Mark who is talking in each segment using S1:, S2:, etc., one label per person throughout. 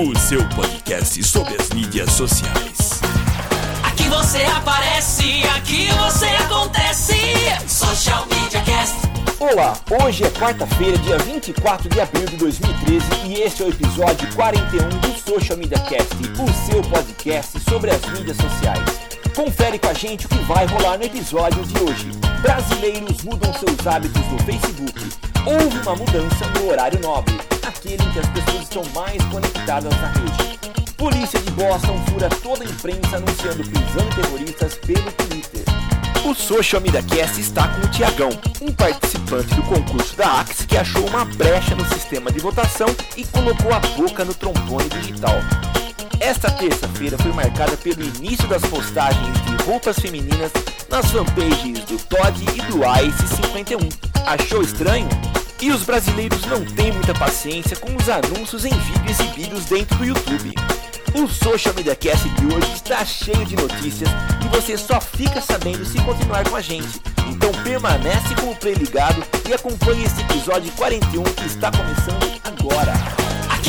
S1: o seu podcast sobre as mídias sociais.
S2: Aqui você aparece, aqui você acontece. Social Media Cast.
S3: Olá, hoje é quarta-feira, dia 24 de abril de 2013 e este é o episódio 41 do Social Media Cast, o seu podcast sobre as mídias sociais. Confere com a gente o que vai rolar no episódio de hoje. Brasileiros mudam seus hábitos no Facebook. Houve uma mudança no horário nobre, aquele em que as pessoas estão mais conectadas na rede. Polícia de Boston fura toda a imprensa anunciando prisão de terroristas pelo Twitter. O Social Media Cast está com o Tiagão, um participante do concurso da Axe que achou uma brecha no sistema de votação e colocou a boca no trombone digital. Esta terça-feira foi marcada pelo início das postagens de roupas femininas nas fanpages do Todd e do Ice 51. Achou estranho? E os brasileiros não têm muita paciência com os anúncios em vídeo exibidos dentro do YouTube. O Social Media Cast de hoje está cheio de notícias e você só fica sabendo se continuar com a gente. Então permanece com o play ligado e acompanhe esse episódio 41 que está começando agora.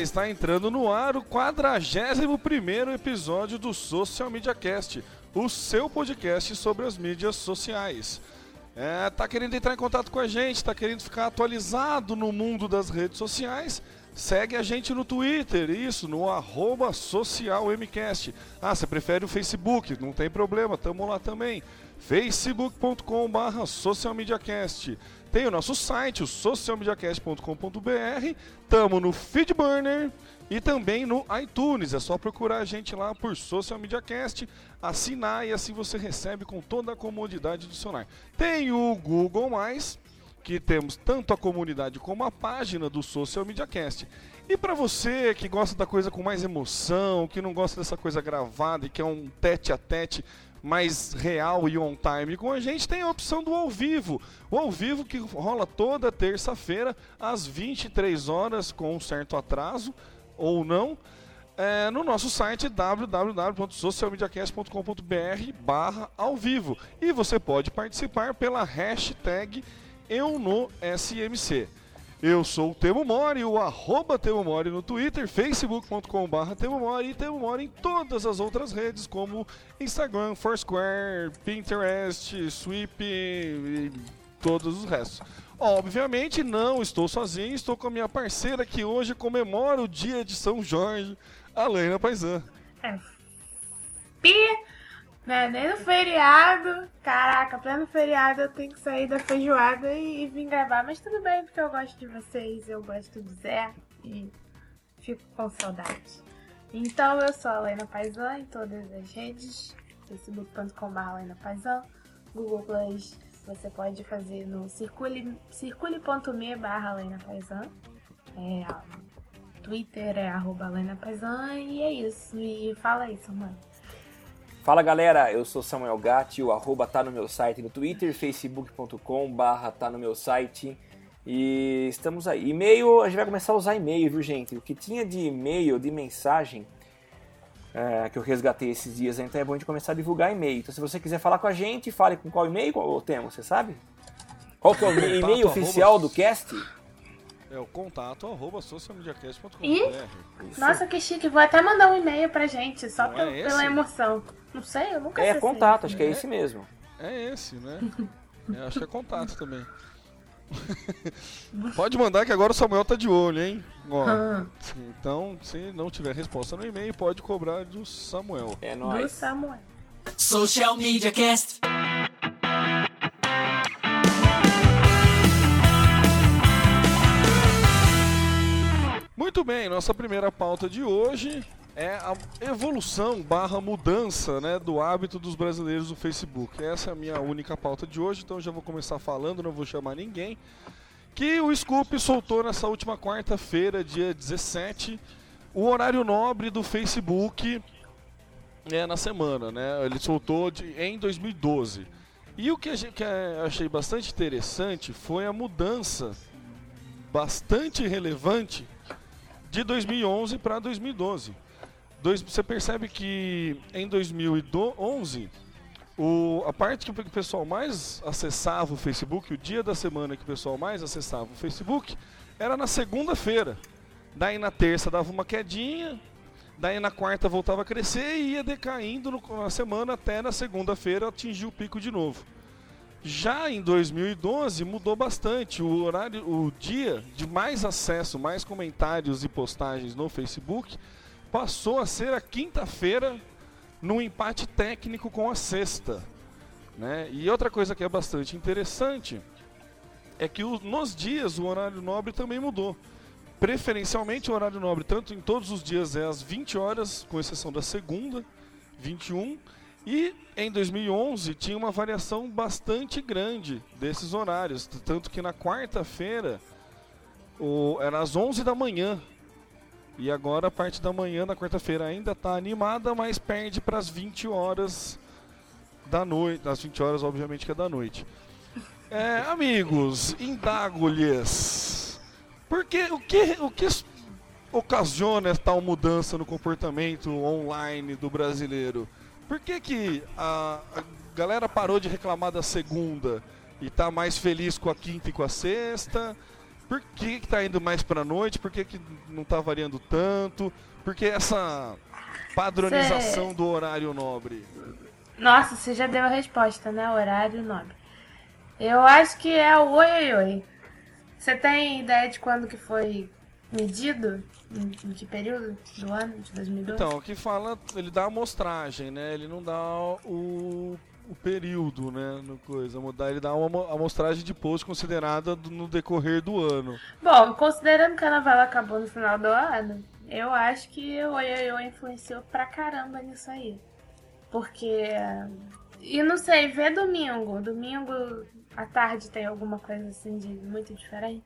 S4: Está entrando no ar o 41 episódio do Social Media Cast, o seu podcast sobre as mídias sociais. É, tá querendo entrar em contato com a gente, tá querendo ficar atualizado no mundo das redes sociais? Segue a gente no Twitter, isso, no socialmcast. Ah, você prefere o Facebook? Não tem problema, tamo lá também. facebook.com barra socialmediacast. Tem o nosso site, o socialmediacast.com.br. Tamo no Feedburner e também no iTunes. É só procurar a gente lá por Social Media Cast, assinar e assim você recebe com toda a comodidade do celular. Tem o Google Mais, que temos tanto a comunidade como a página do Social Media Cast. E para você que gosta da coisa com mais emoção, que não gosta dessa coisa gravada e que é um tete a tete mais real e on time com a gente, tem a opção do ao vivo. O ao vivo que rola toda terça-feira às 23 horas com um certo atraso ou não. é, no nosso site www.socialmediacast.com.br barra ao vivo. E você pode participar pela hashtag eu no SMC. Eu sou o Temo Mori, o arroba Temo Mori no Twitter, facebook.com.br Temo Mori e Temo Mori em todas as outras redes como Instagram, Foursquare, Pinterest, Sweep e todos os restos. Obviamente não estou sozinho, estou com a minha parceira que hoje comemora o dia de São Jorge, a Leina Paisan.
S5: É. Né? Nem no feriado. Caraca, pleno feriado eu tenho que sair da feijoada e, e vir gravar. Mas tudo bem, porque eu gosto de vocês, eu gosto do Zé e fico com saudade. Então eu sou a Lena Paisan em todas as redes. facebook.com.br Lena Paisan, Google Plus você pode fazer no circule, circule.me barra Lena Paisan. É, Twitter é arroba Lena Paisan e é isso. E fala aí, Samuel.
S3: Fala galera, eu sou Samuel Gatti, o arroba tá no meu site no Twitter, facebook.com barra tá no meu site e estamos aí. E-mail, a gente vai começar a usar e-mail, viu gente? O que tinha de e-mail, de mensagem é, que eu resgatei esses dias, então é bom a gente começar a divulgar e-mail. Então se você quiser falar com a gente, fale com qual e-mail ou temos, você sabe? Qual que é o e-mail oficial do cast?
S4: É o contato arroba socialmediacast.com.br.
S5: Ih? Nossa, que chique. Vou até mandar um e-mail pra gente, só
S4: Não
S5: pel-
S4: é
S5: pela emoção. Não sei, eu nunca
S3: É
S5: acessei.
S3: contato, acho que é esse mesmo.
S4: É esse, né? Eu acho que é contato também. Pode mandar que agora o Samuel tá de olho, hein? Ó,
S5: Ah,
S4: então, se não tiver resposta no e-mail, pode cobrar do Samuel.
S6: É
S5: do
S6: nóis.
S5: Samuel.
S2: Social Media Cast.
S4: Muito bem, nossa primeira pauta de hoje é a evolução barra mudança né, do hábito dos brasileiros no Facebook. Essa é a minha única pauta de hoje, então já vou começar falando, não vou chamar ninguém. Que o Scoop soltou nessa última quarta-feira, dia 17, o horário nobre do Facebook é, na semana, né? Ele soltou de- em 2012. E o que, gente, que eu achei bastante interessante foi a mudança bastante relevante de 2011 para 2012. Dois- você percebe que em 2011 o, a parte que o pessoal mais acessava o Facebook, o dia da semana que o pessoal mais acessava o Facebook, era na segunda-feira. Daí na terça dava uma quedinha, daí na quarta voltava a crescer e ia decaindo no- na semana até na segunda-feira atingir o pico de novo. Já em 2012 mudou bastante. O horário, o dia de mais acesso, mais comentários e postagens no Facebook passou a ser a quinta-feira num empate técnico com a sexta. Né? E outra coisa que é bastante interessante é que o- nos dias o horário nobre também mudou. Preferencialmente o horário nobre, tanto em todos os dias, é às 20 horas, com exceção da segunda, 21. E em 2011 tinha uma variação bastante grande desses horários. Tanto que na quarta-feira era às 11 da manhã. E agora a parte da manhã na quarta-feira ainda está animada, mas perde para as 20 horas da noite. Das 20 horas, obviamente, que é da noite. É, amigos, indago-lhes. Porque o que, o que ocasiona tal mudança no comportamento online do brasileiro? Por que, que a, a galera parou de reclamar da segunda e tá mais feliz com a quinta e com a sexta? Por que, que tá indo mais pra noite? Por que, que não tá variando tanto? Por que essa padronização
S5: Cê-
S4: do horário nobre?
S5: Nossa, você já deu a resposta, né? Horário nobre. Eu acho que é o oi, oi, oi. Você tem ideia de quando que foi medido? Em, que período do ano de 2012?
S4: Então, o que fala, ele dá a amostragem, né? Ele não dá o, o período, né? No coisa, ele dá uma amo- amostragem de post considerada no decorrer do ano.
S5: Bom, considerando que a novela acabou no final do ano, eu acho que o Oi Oi Oi influenciou pra caramba nisso aí. Porque. E não sei, vê domingo. Domingo à tarde tem alguma coisa assim de muito diferente?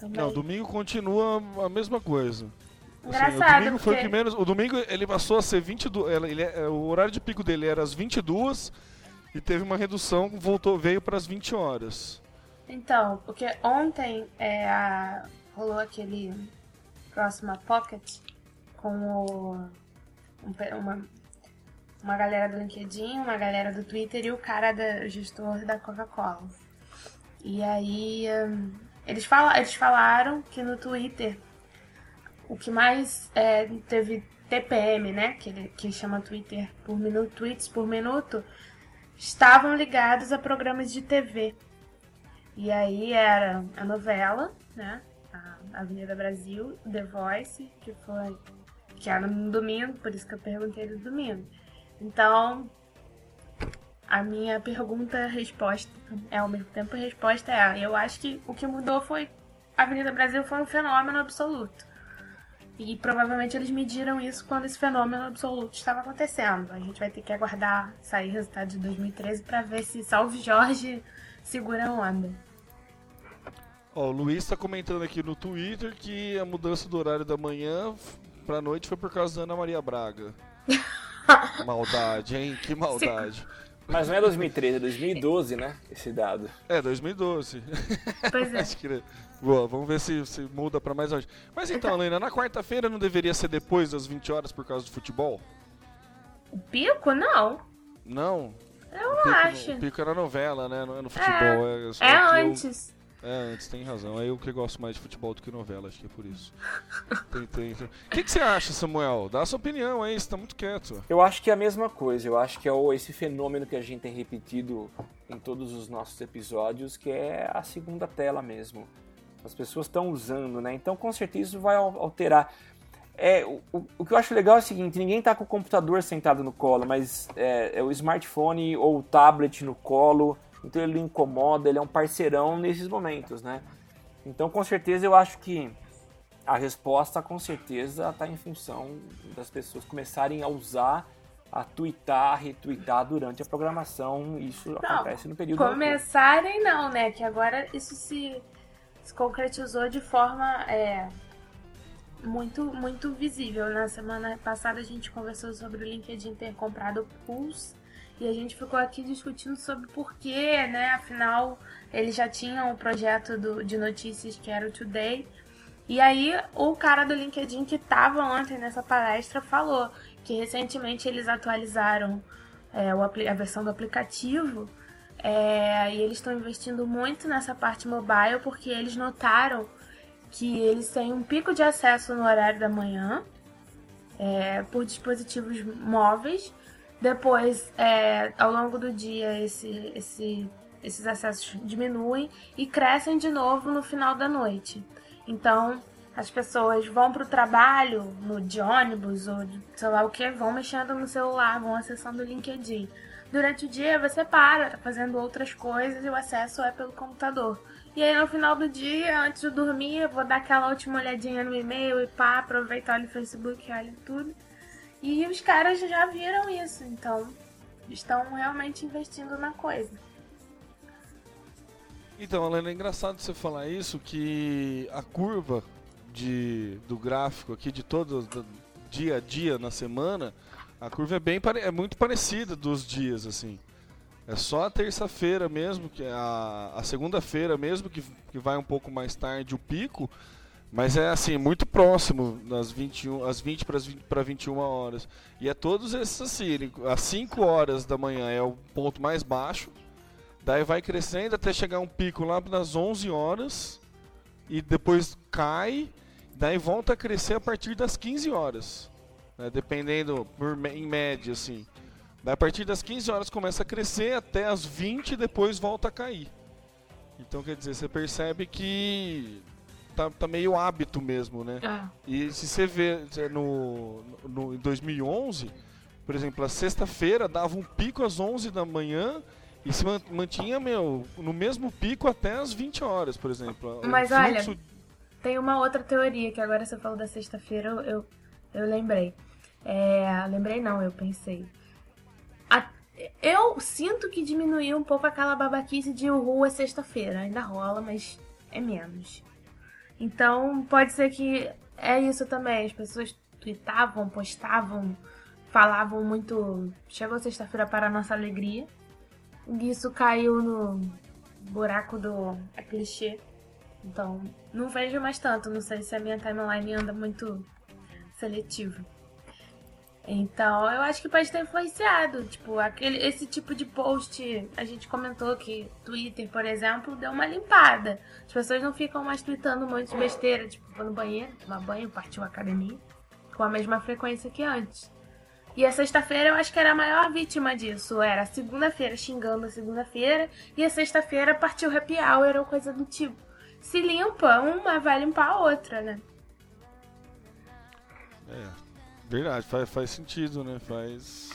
S5: Também.
S4: Não, domingo continua a mesma coisa. Assim,
S5: Engraçado,
S4: o domingo foi o que menos. O domingo ele passou a ser 22. Ele, ele é- o horário de pico dele era às 22 e teve uma redução, voltou, veio para as 20 horas.
S5: Então, porque ontem é, a- rolou aquele Próxima Pocket com o, um uma, uma galera do LinkedIn, uma galera do Twitter e o cara da o gestor da Coca-Cola. E aí hum, eles, fala, eles falaram que no Twitter o que mais é, teve TPM, né? Que, ele- que chama Twitter por minuto, tweets por minuto, estavam ligados a programas de TV. E aí era a novela, né? A Avenida Brasil, The Voice, que foi. que era no domingo, por isso que eu perguntei do domingo. Então, a minha pergunta-resposta é ao mesmo tempo a resposta é: eu acho que o que mudou foi. A Avenida Brasil foi um fenômeno absoluto. E provavelmente eles mediram isso quando esse fenômeno absoluto estava acontecendo. A gente vai ter que aguardar sair resultado de 2013 para ver se Salve Jorge segura a onda.
S4: Ó, o Luiz está comentando aqui no Twitter que a mudança do horário da manhã pra noite foi por causa da Ana Maria Braga. maldade, hein? Que maldade.
S6: Mas não é 2013, é 2012, né? Esse dado.
S4: É, 2012.
S5: Pois é.
S4: Acho que... Boa, vamos ver se, se muda pra mais hoje. Mas então, Helena, na quarta-feira não deveria ser depois das 20 horas por causa do futebol?
S5: O pico? Não.
S4: Não?
S5: Eu
S4: O pico,
S5: acho.
S4: O pico era novela, né? Não é no futebol. É, só
S5: É
S4: que eu-
S5: antes.
S4: É, antes tem razão. É eu que gosto mais de futebol do que novela, acho que é por isso. tem, tem. O que, que você acha, Samuel? Dá a sua opinião aí, você tá muito quieto.
S6: Eu acho que é a mesma coisa. Eu acho que é esse fenômeno que a gente tem repetido em todos os nossos episódios, que é a segunda tela mesmo. As pessoas estão usando, né? Então, com certeza, isso vai alterar. É, o, o que eu acho legal é o seguinte: ninguém está com o computador sentado no colo, mas é, é o smartphone ou o tablet no colo então ele incomoda, ele é um parceirão nesses momentos, né? Então com certeza eu acho que a resposta com certeza está em função das pessoas começarem a usar, a twittar, a retweetar durante a programação. Isso não, acontece no período.
S5: Começarem não, né? Que agora isso se, se concretizou de forma é, muito, muito visível. Na semana passada a gente conversou sobre o LinkedIn ter comprado o Pulse e a gente ficou aqui discutindo sobre por quê, né? Afinal, eles já tinham o projeto do, de notícias que era o Today. E aí, o cara do LinkedIn que estava ontem nessa palestra falou que recentemente eles atualizaram é, a versão do aplicativo é, e eles estão investindo muito nessa parte mobile porque eles notaram que eles têm um pico de acesso no horário da manhã é, por dispositivos móveis depois, é, ao longo do dia, esse, esse, esses acessos diminuem e crescem de novo no final da noite. Então, as pessoas vão para o trabalho, no de ônibus ou de, sei lá o que, vão mexendo no celular, vão acessando o LinkedIn. Durante o dia você para, tá fazendo outras coisas e o acesso é pelo computador. E aí no final do dia, antes de dormir, eu vou dar aquela última olhadinha no e-mail e pá, aproveitar olha o Facebook, olha tudo. E os caras já viram isso, então estão realmente investindo na coisa.
S4: Então, Helena, é engraçado você falar isso, que a curva de, do gráfico aqui de todo do dia a dia na semana, a curva é bem é muito parecida dos dias assim. É só a terça-feira mesmo, que é a, a segunda-feira mesmo que, que vai um pouco mais tarde o pico, mas é assim, muito próximo das 21, às 20 para 21 horas. E é todos esses assim, às 5 horas da manhã é o ponto mais baixo. Daí vai crescendo até chegar um pico lá nas 11 horas e depois cai, daí volta a crescer a partir das 15 horas. Né, dependendo por, em média assim. Daí a partir das 15 horas começa a crescer até as 20 e depois volta a cair. Então quer dizer, você percebe que tá, tá meio hábito mesmo, né? É. E se você vê no, no, em 2011, por exemplo, a sexta-feira dava um pico às 11 da manhã e se mantinha, meu, no mesmo pico até as 20 horas, por exemplo.
S5: Mas fluxo... olha, tem uma outra teoria que agora você falou da sexta-feira, eu, eu, eu, lembrei. É, lembrei não, eu pensei. A, eu sinto que diminuiu um pouco aquela babaquice de rua é sexta-feira. Ainda rola, mas é menos. Então, pode ser que é isso também. As pessoas tweetavam, postavam, falavam muito. Chegou sexta-feira para a nossa alegria. E isso caiu no buraco do é clichê. Então, não vejo mais tanto. Não sei se a minha timeline anda muito seletiva. Então, eu acho que pode ter influenciado. Tipo, aquele, esse tipo de post, a gente comentou que Twitter, por exemplo, deu uma limpada. As pessoas não ficam mais tweetando um monte de besteira, tipo, vou no banheiro, tomar banho, partiu a academia, com a mesma frequência que antes. E a sexta-feira eu acho que era a maior vítima disso. Era segunda-feira xingando a segunda-feira, e a sexta-feira partiu happy hour ou coisa do tipo. Se limpa uma, vai limpar a outra, né?
S4: É. Verdade, faz, faz sentido, né? Faz.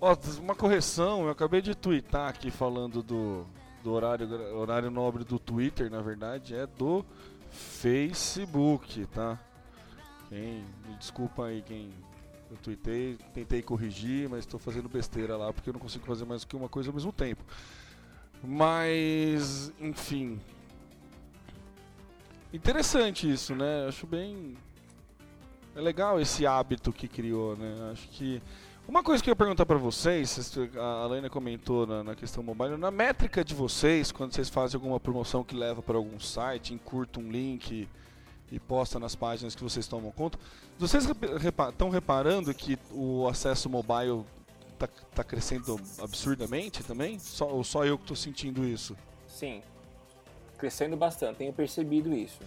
S4: Ó, uma correção, eu acabei de twittar aqui falando do, do horário, horário nobre do Twitter, na verdade, é do Facebook, tá? Quem, me desculpa aí quem eu tuitei, tentei corrigir, mas estou fazendo besteira lá porque eu não consigo fazer mais que uma coisa ao mesmo tempo. Mas, enfim. Interessante isso, né? Acho bem é legal esse hábito que criou, né? Acho que uma coisa que eu ia perguntar para vocês, a Helena comentou na, na, questão mobile, na métrica de vocês, quando vocês fazem alguma promoção que leva para algum site, encurta um link e posta nas páginas que vocês tomam conta, vocês estão reparando que o acesso mobile está tá crescendo absurdamente também? Só, ou só eu que estou sentindo isso?
S6: Sim.
S3: crescendo bastante, tenho percebido isso.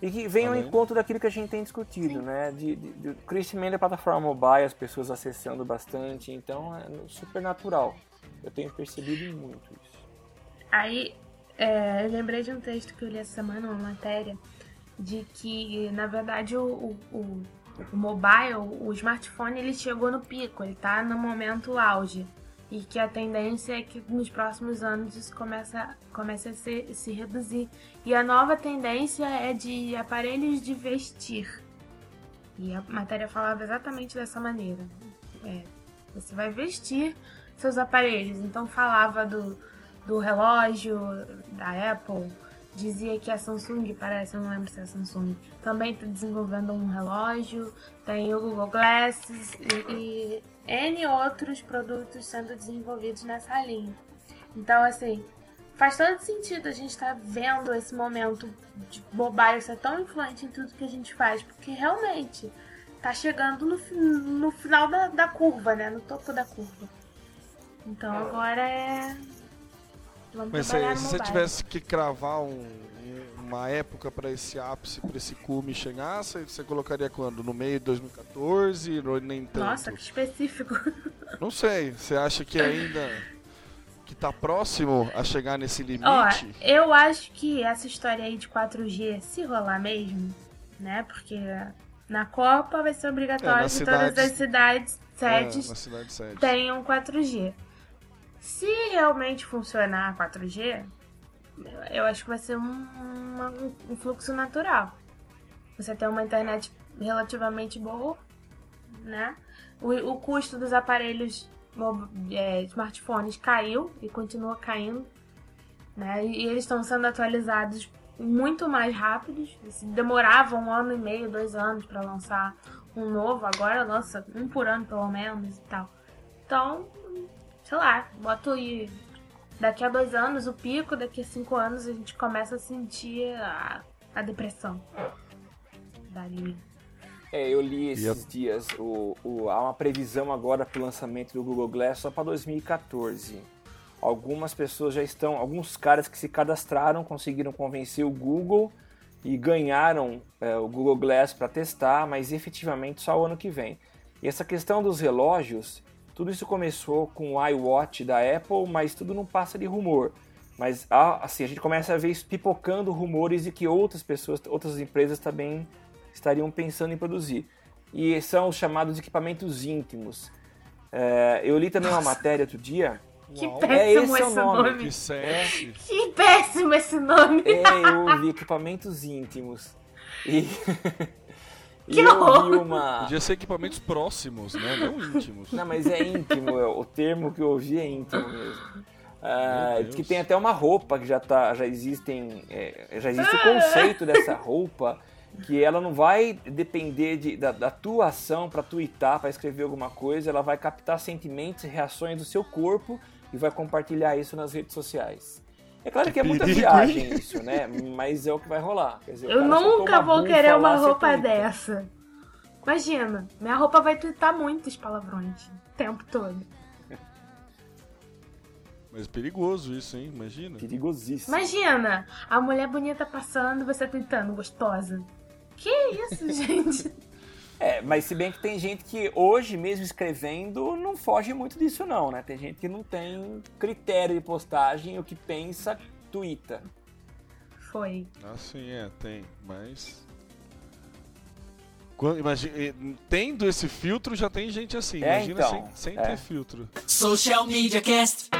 S3: E que vem ao encontro daquilo que a gente tem discutido, né? De, de- do crescimento da plataforma mobile, as pessoas acessando bastante, então é super natural. Eu tenho percebido muito isso.
S5: Aí, é, eu lembrei de um texto que eu li essa semana, uma matéria, de que, na verdade, o, o, o- o mobile, o smartphone, ele chegou no pico, ele tá no momento auge. E que a tendência é que nos próximos anos isso começa, comece a se, se reduzir. E a nova tendência é de aparelhos de vestir. E a matéria falava exatamente dessa maneira. É, você vai vestir seus aparelhos. Então falava do, do relógio da Apple, dizia que a Samsung, parece, eu não lembro se é a Samsung, também está desenvolvendo um relógio, tem o Google Glasses e, e N outros produtos sendo desenvolvidos nessa linha. Então, assim, faz todo sentido a gente estar vendo esse momento de mobile ser tão influente em tudo que a gente faz, porque realmente tá chegando no, no final da, da curva, né? No topo da curva. Então agora é. Vamos
S4: Mas se, se você tivesse que cravar um- uma época para esse ápice, para esse cume chegar, você, você colocaria quando? No meio de 2014? Ou nem tanto?
S5: Nossa, que específico.
S4: Não sei. Você acha que ainda que tá próximo a chegar nesse limite?
S5: Ó, eu acho que essa história aí de 4G, se rolar mesmo, né? Porque na Copa vai ser obrigatório
S4: É,
S5: que todas
S4: cidades-
S5: as cidades,
S4: É,
S5: sedes,
S4: na cidade sede.
S5: tenham 4G. Se realmente funcionar 4G, eu acho que vai ser um, um fluxo natural. Você tem uma internet relativamente boa, né? O, o custo dos aparelhos é, smartphones caiu e continua caindo, né? E, eles estão sendo atualizados muito mais rápidos. Demorava um ano e meio, dois anos para lançar um novo, agora lança um por ano pelo menos e tal. Então, sei lá, boto aí daqui a dois anos o pico, daqui a cinco anos a gente começa a sentir a, a depressão da.
S3: É, eu li esses dias, o, o- há uma previsão agora para o lançamento do Google Glass só para 2014. Algumas pessoas já estão, alguns caras que se cadastraram conseguiram convencer o Google e ganharam é, o Google Glass para testar, mas efetivamente só o ano que vem. E essa questão dos relógios, tudo isso começou com o iWatch da Apple, mas tudo não passa de rumor. Mas há- assim, a gente começa a ver isso pipocando rumores de que outras pessoas, outras empresas também estariam pensando em produzir. E são os chamados equipamentos íntimos. É, eu li também uma matéria outro dia.
S5: Que
S4: Uau.
S3: É,
S5: péssimo
S3: esse é
S5: esse
S3: nome.
S5: nome.
S4: Que sexy.
S5: Que péssimo esse nome.
S3: É, eu ouvi equipamentos íntimos. E
S5: Que
S3: eu
S5: horror.
S3: uma.
S4: Podia ser equipamentos próximos, né? Não íntimos.
S3: Não, mas é íntimo, é- o termo que eu ouvi é íntimo mesmo. Ah, que tem até uma roupa que já tá, já existem, é, já existe o conceito dessa roupa que ela não vai depender de- da, da tua ação para twittar, para escrever alguma coisa, ela vai captar sentimentos e reações do seu corpo e vai compartilhar isso nas redes sociais. É claro que é muita viagem isso, né? Mas é o que vai rolar. Quer dizer,
S5: Eu nunca vou querer uma
S3: você
S5: roupa dessa. Imagina, minha roupa vai twittar muitos palavrões o tempo todo.
S4: Mas perigoso isso, hein? Imagina.
S3: Perigosíssimo.
S5: Imagina, a mulher bonita passando e você tweetando, gostosa. Que isso, gente?
S3: É, mas se bem que tem gente que hoje, mesmo escrevendo, não foge muito disso não, né? Tem gente que não tem critério de postagem, o que pensa, twitta.
S5: Foi.
S4: Assim é, tem, mas. Quando, imagina, tendo esse filtro, já tem gente assim.
S3: É,
S4: Imagina
S3: então,
S4: sem, sem
S3: é.
S4: ter filtro.
S2: Social Media Cast.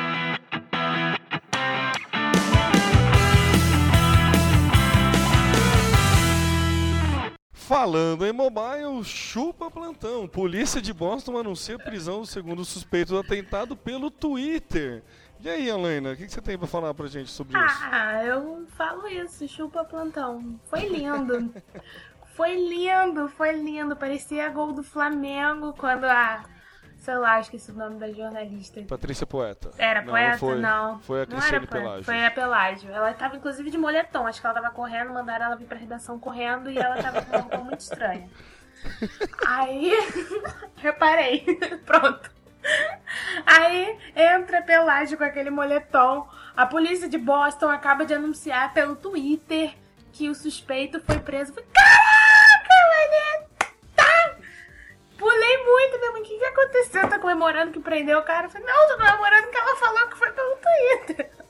S4: Falando em mobile, chupa plantão. Polícia de Boston anuncia prisão do segundo suspeito do atentado pelo Twitter. E aí, Helena, o que que você tem pra falar pra gente sobre isso?
S5: Ah, eu falo isso, chupa plantão. Foi lindo. foi lindo, foi lindo. Parecia gol do Flamengo quando a. Sei lá, esqueci o nome da jornalista.
S4: Patrícia Poeta.
S5: Era
S4: Não,
S5: poeta?
S4: Foi,
S5: Não.
S4: foi a
S5: Não
S4: Cristiane Pelágio.
S5: Foi a Pelágio. Ela tava inclusive de moletom. Acho que ela tava correndo, mandaram ela vir pra redação correndo e ela tava com uma roupa muito estranha. Aí, reparei. Pronto. Aí entra Pelágio com aquele moletom. A polícia de Boston acaba de anunciar pelo Twitter que o suspeito foi preso. Caraca, mané! Pulei muito, minha mãe. O que, que aconteceu? Tá comemorando que prendeu o cara? Eu falei, não, tô comemorando que ela falou que foi pelo Twitter.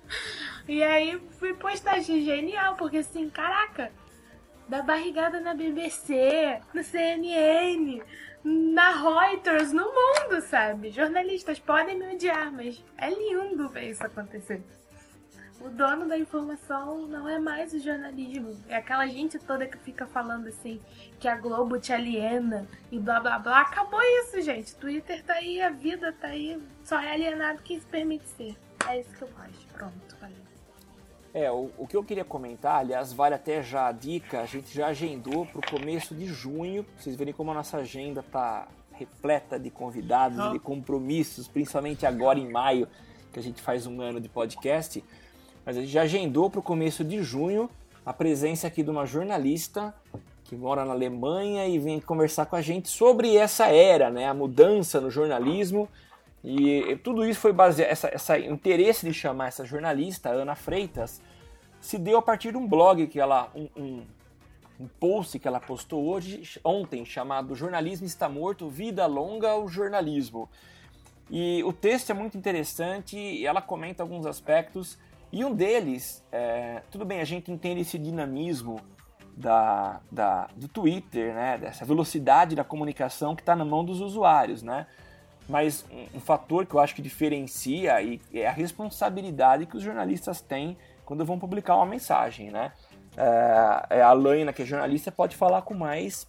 S5: E aí fui postar, achei genial, porque assim, caraca, da barrigada na BBC, no CNN, na Reuters, no mundo, sabe? Jornalistas podem me odiar, mas é lindo ver isso acontecer. O dono da informação não é mais o jornalismo. É aquela gente toda que fica falando assim que a Globo te aliena e blá blá blá. Acabou isso, gente. Twitter tá aí, a vida tá aí. Só é alienado quem se permite ser. É isso que eu acho. Pronto, falei.
S3: É, o, o que eu queria comentar, aliás, vale até já a dica, a gente já agendou para o começo de junho, vocês verem como a nossa agenda tá repleta de convidados de compromissos, principalmente agora em maio, que a gente faz um ano de podcast. Mas a gente já agendou para o começo de junho a presença aqui de uma jornalista que mora na Alemanha e vem conversar com a gente sobre essa era, né, a mudança no jornalismo. E tudo isso foi baseado, essa, essa interesse de chamar essa jornalista, Ana Freitas, se deu a partir de um blog que ela, um, um, um post que ela postou hoje, ontem, chamado Jornalismo está morto, vida longa ao jornalismo. E o texto é muito interessante e ela comenta alguns aspectos e um deles, é, tudo bem, a gente entende esse dinamismo da, da, do Twitter, né, dessa velocidade da comunicação que está na mão dos usuários, né? Mas um, um, fator que eu acho que diferencia e é a responsabilidade que os jornalistas têm quando vão publicar uma mensagem, né? É, a Laina, que é jornalista, pode falar com mais,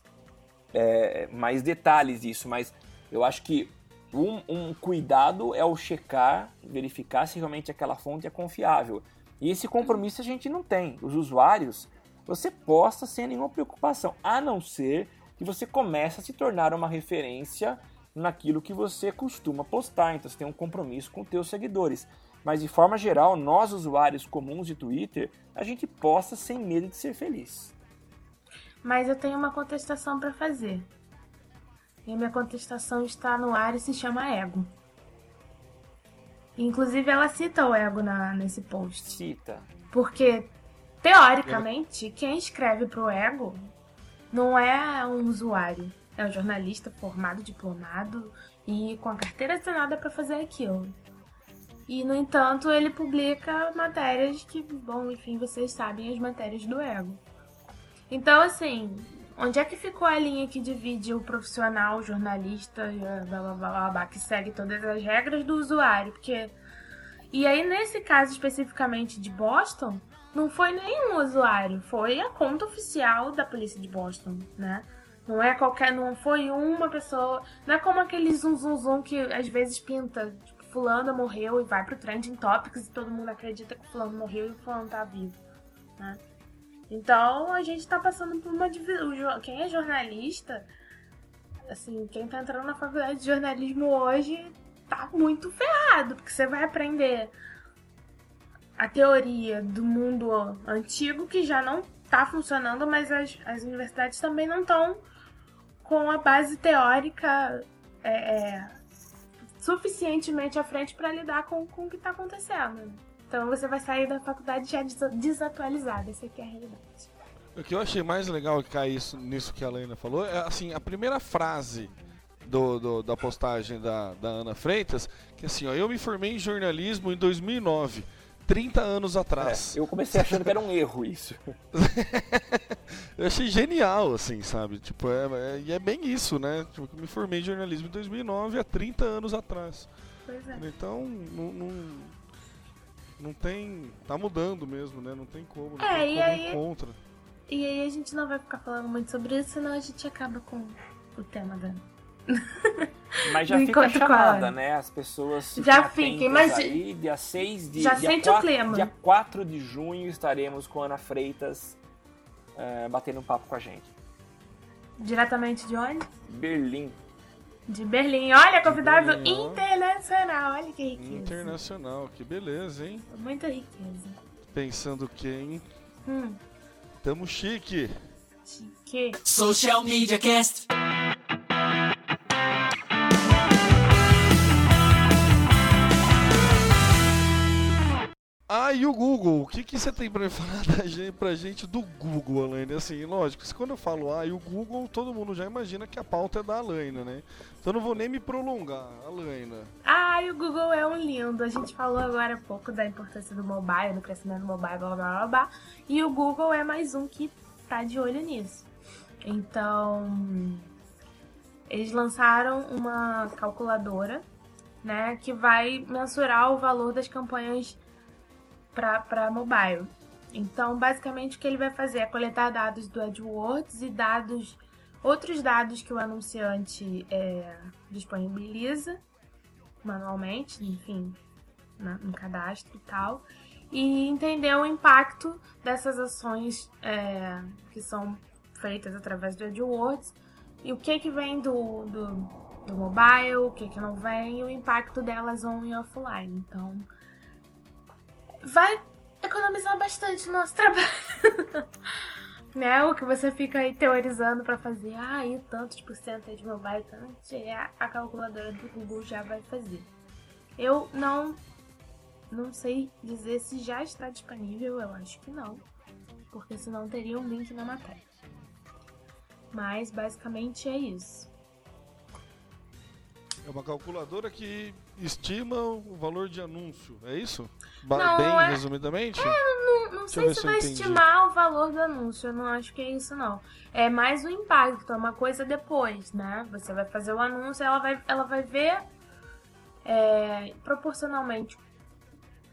S3: é, mais detalhes disso, mas eu acho que um, um, cuidado é o checar, verificar se realmente aquela fonte é confiável. E esse compromisso a gente não tem. Os usuários, você posta sem nenhuma preocupação, a não ser que você comece a se tornar uma referência naquilo que você costuma postar. Então você tem um compromisso com os seus seguidores. Mas de forma geral, nós usuários comuns de Twitter, a gente posta sem medo de ser feliz.
S5: Mas eu tenho uma contestação para fazer. E a minha contestação está no ar e se chama ego. Inclusive, ela cita o ego na, nesse post.
S3: Cita.
S5: Porque, teoricamente, quem escreve pro ego não é um usuário. É um jornalista formado, diplomado e com a carteira assinada para fazer aquilo. E, no entanto, ele publica matérias que, bom, enfim, vocês sabem as matérias do ego. Então, assim, Onde é que ficou a linha que divide o profissional, o jornalista, blá, blá, blá, blá, que segue todas as regras do usuário? Porque. E aí, nesse caso especificamente de Boston, não foi nenhum usuário, foi a conta oficial da polícia de Boston, né? Não é qualquer. Não foi uma pessoa. Não é como aquele zum zum zum que às vezes pinta. Tipo, fulano morreu e vai pro Trending Topics e todo mundo acredita que fulano morreu e fulano tá vivo. Né? Então a gente tá passando por uma divisão. Quem é jornalista, assim, quem tá entrando na faculdade de jornalismo hoje tá muito ferrado, porque você vai aprender a teoria do mundo antigo que já não tá funcionando, mas as, as universidades também não estão com a base teórica é, é, suficientemente à frente para lidar com, com o que está acontecendo. Então você vai sair da faculdade já desatualizada, essa aqui é a realidade.
S4: O que eu achei mais legal que cair isso, nisso que a Lena falou é assim, a primeira frase do, do, da postagem da, da Ana Freitas, que assim, ó, eu me formei em jornalismo em 2009. 30 anos atrás.
S3: É, eu comecei achando que era um erro isso.
S4: eu achei genial, assim, sabe? Tipo, é, é, e é bem isso, né? Tipo, eu me formei em jornalismo em 2009, há 30 anos atrás.
S5: Pois é.
S4: Então, não, não, não tem. Tá mudando mesmo, né? Não tem como. Não
S5: é,
S4: tem
S5: e
S4: como
S5: aí,
S4: contra.
S5: E aí a gente não vai ficar falando muito sobre isso, senão a gente acaba com o tema da.
S3: Mas já fica a chamada, né? As pessoas
S5: já fiquem, mas
S3: aí, dia 6 de
S5: já
S3: dia
S5: sente
S3: 4,
S5: o clima.
S3: Dia 4 de junho estaremos com a Ana Freitas uh, batendo um papo com a gente.
S5: Diretamente de onde?
S3: Berlim.
S5: De Berlim. Olha, convidado
S4: Berlim,
S5: internacional. Olha que riqueza.
S4: Internacional, que beleza, hein?
S5: Muita riqueza.
S4: Pensando quem?
S5: Hum,
S4: Tamo chique.
S5: que
S2: Social Media Cast.
S4: Ah, e o Google? O que, que você tem pra falar da gente, pra gente do Google, Alaine? Assim, lógico, quando eu falo ah, e o Google, todo mundo já imagina que a pauta é da Alaina, né? Então eu não vou nem me prolongar, Alaina.
S5: Ah, e o Google é um lindo. A gente falou agora há pouco da importância do mobile, do crescimento do mobile, blá blá blá blá. E o Google é mais um que tá de olho nisso. Então, eles lançaram uma calculadora, né, que vai mensurar o valor das campanhas para mobile. Então, basicamente, o que ele vai fazer é coletar dados do AdWords e dados, outros dados que o anunciante é, disponibiliza manualmente, enfim, na, no cadastro e tal, e entender o impacto dessas ações é, que são feitas através do AdWords e o que que vem do, do, do mobile, o que que não vem e o impacto delas on e offline. Então, vai economizar bastante no nosso trabalho. né? O que você fica aí teorizando para fazer, ah, e tanto de porcento de mobile, tanto, é a calculadora do Google já vai fazer. Eu não não sei dizer se já está disponível, eu acho que não, porque senão teria um link na matéria. Mas basicamente é isso.
S4: É uma calculadora que estima o valor de anúncio, é isso?
S5: Não,
S4: bem
S5: é-
S4: resumidamente?
S5: Não, não
S4: eu
S5: sei se vai estimar o valor do anúncio, eu não acho que é isso não. É mais o impacto, é uma coisa depois, né? Você vai fazer o anúncio, ela vai, ela vai ver é, proporcionalmente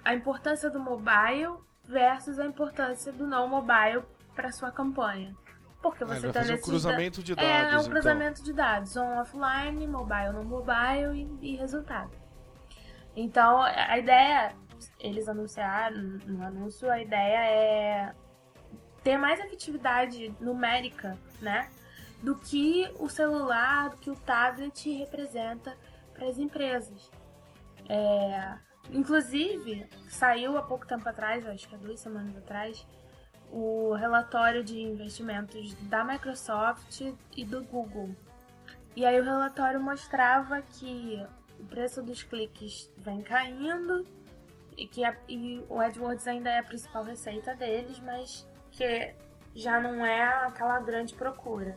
S5: a importância do mobile versus a importância do não mobile para sua campanha. Porque
S4: Ah,
S5: você
S4: vai
S5: tá
S4: fazer um cruzamento de
S5: É, é
S4: dados,
S5: um
S4: então.
S5: cruzamento de dados, on offline, mobile no mobile e, e resultado. Então, a ideia, eles anunciaram no anúncio, a ideia é ter mais efetividade numérica, né? Do que o celular, do que o tablet representa para as empresas. É, inclusive, saiu há pouco tempo atrás, acho que há duas semanas atrás, o relatório de investimentos da Microsoft e do Google. E aí o relatório mostrava que o preço dos cliques vem caindo e que a- e o AdWords ainda é a principal receita deles, mas que já não é aquela grande procura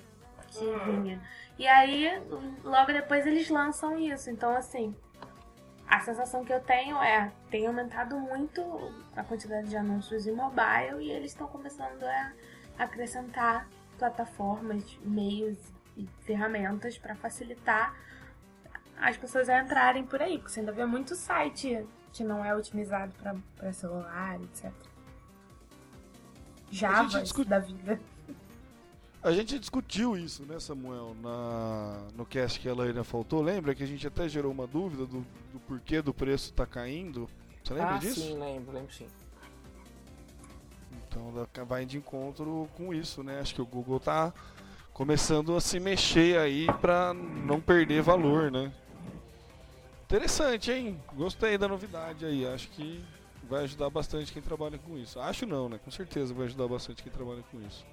S5: que vinha. E aí, logo depois eles lançam isso. Então, assim, a sensação que eu tenho é tem aumentado muito a quantidade de anúncios em mobile e eles estão começando a acrescentar plataformas, meios e ferramentas para facilitar as pessoas a entrarem por aí, porque você ainda vê muito site que não é otimizado para celular, etc. Java
S4: discute-
S5: da vida.
S4: A gente discutiu isso, né, Samuel, na, no cast que ela ainda faltou. Lembra que a gente até gerou uma dúvida do, do porquê do preço tá caindo? Você lembra
S6: ah,
S4: disso?
S6: sim, lembro, lembro sim.
S4: Então vai de encontro com isso, né? Acho que o Google tá começando a se mexer aí pra não perder valor, né? Interessante, hein? Gostei da novidade aí. Acho que vai ajudar bastante quem trabalha com isso. Acho não, né? Com certeza vai ajudar bastante quem trabalha com isso.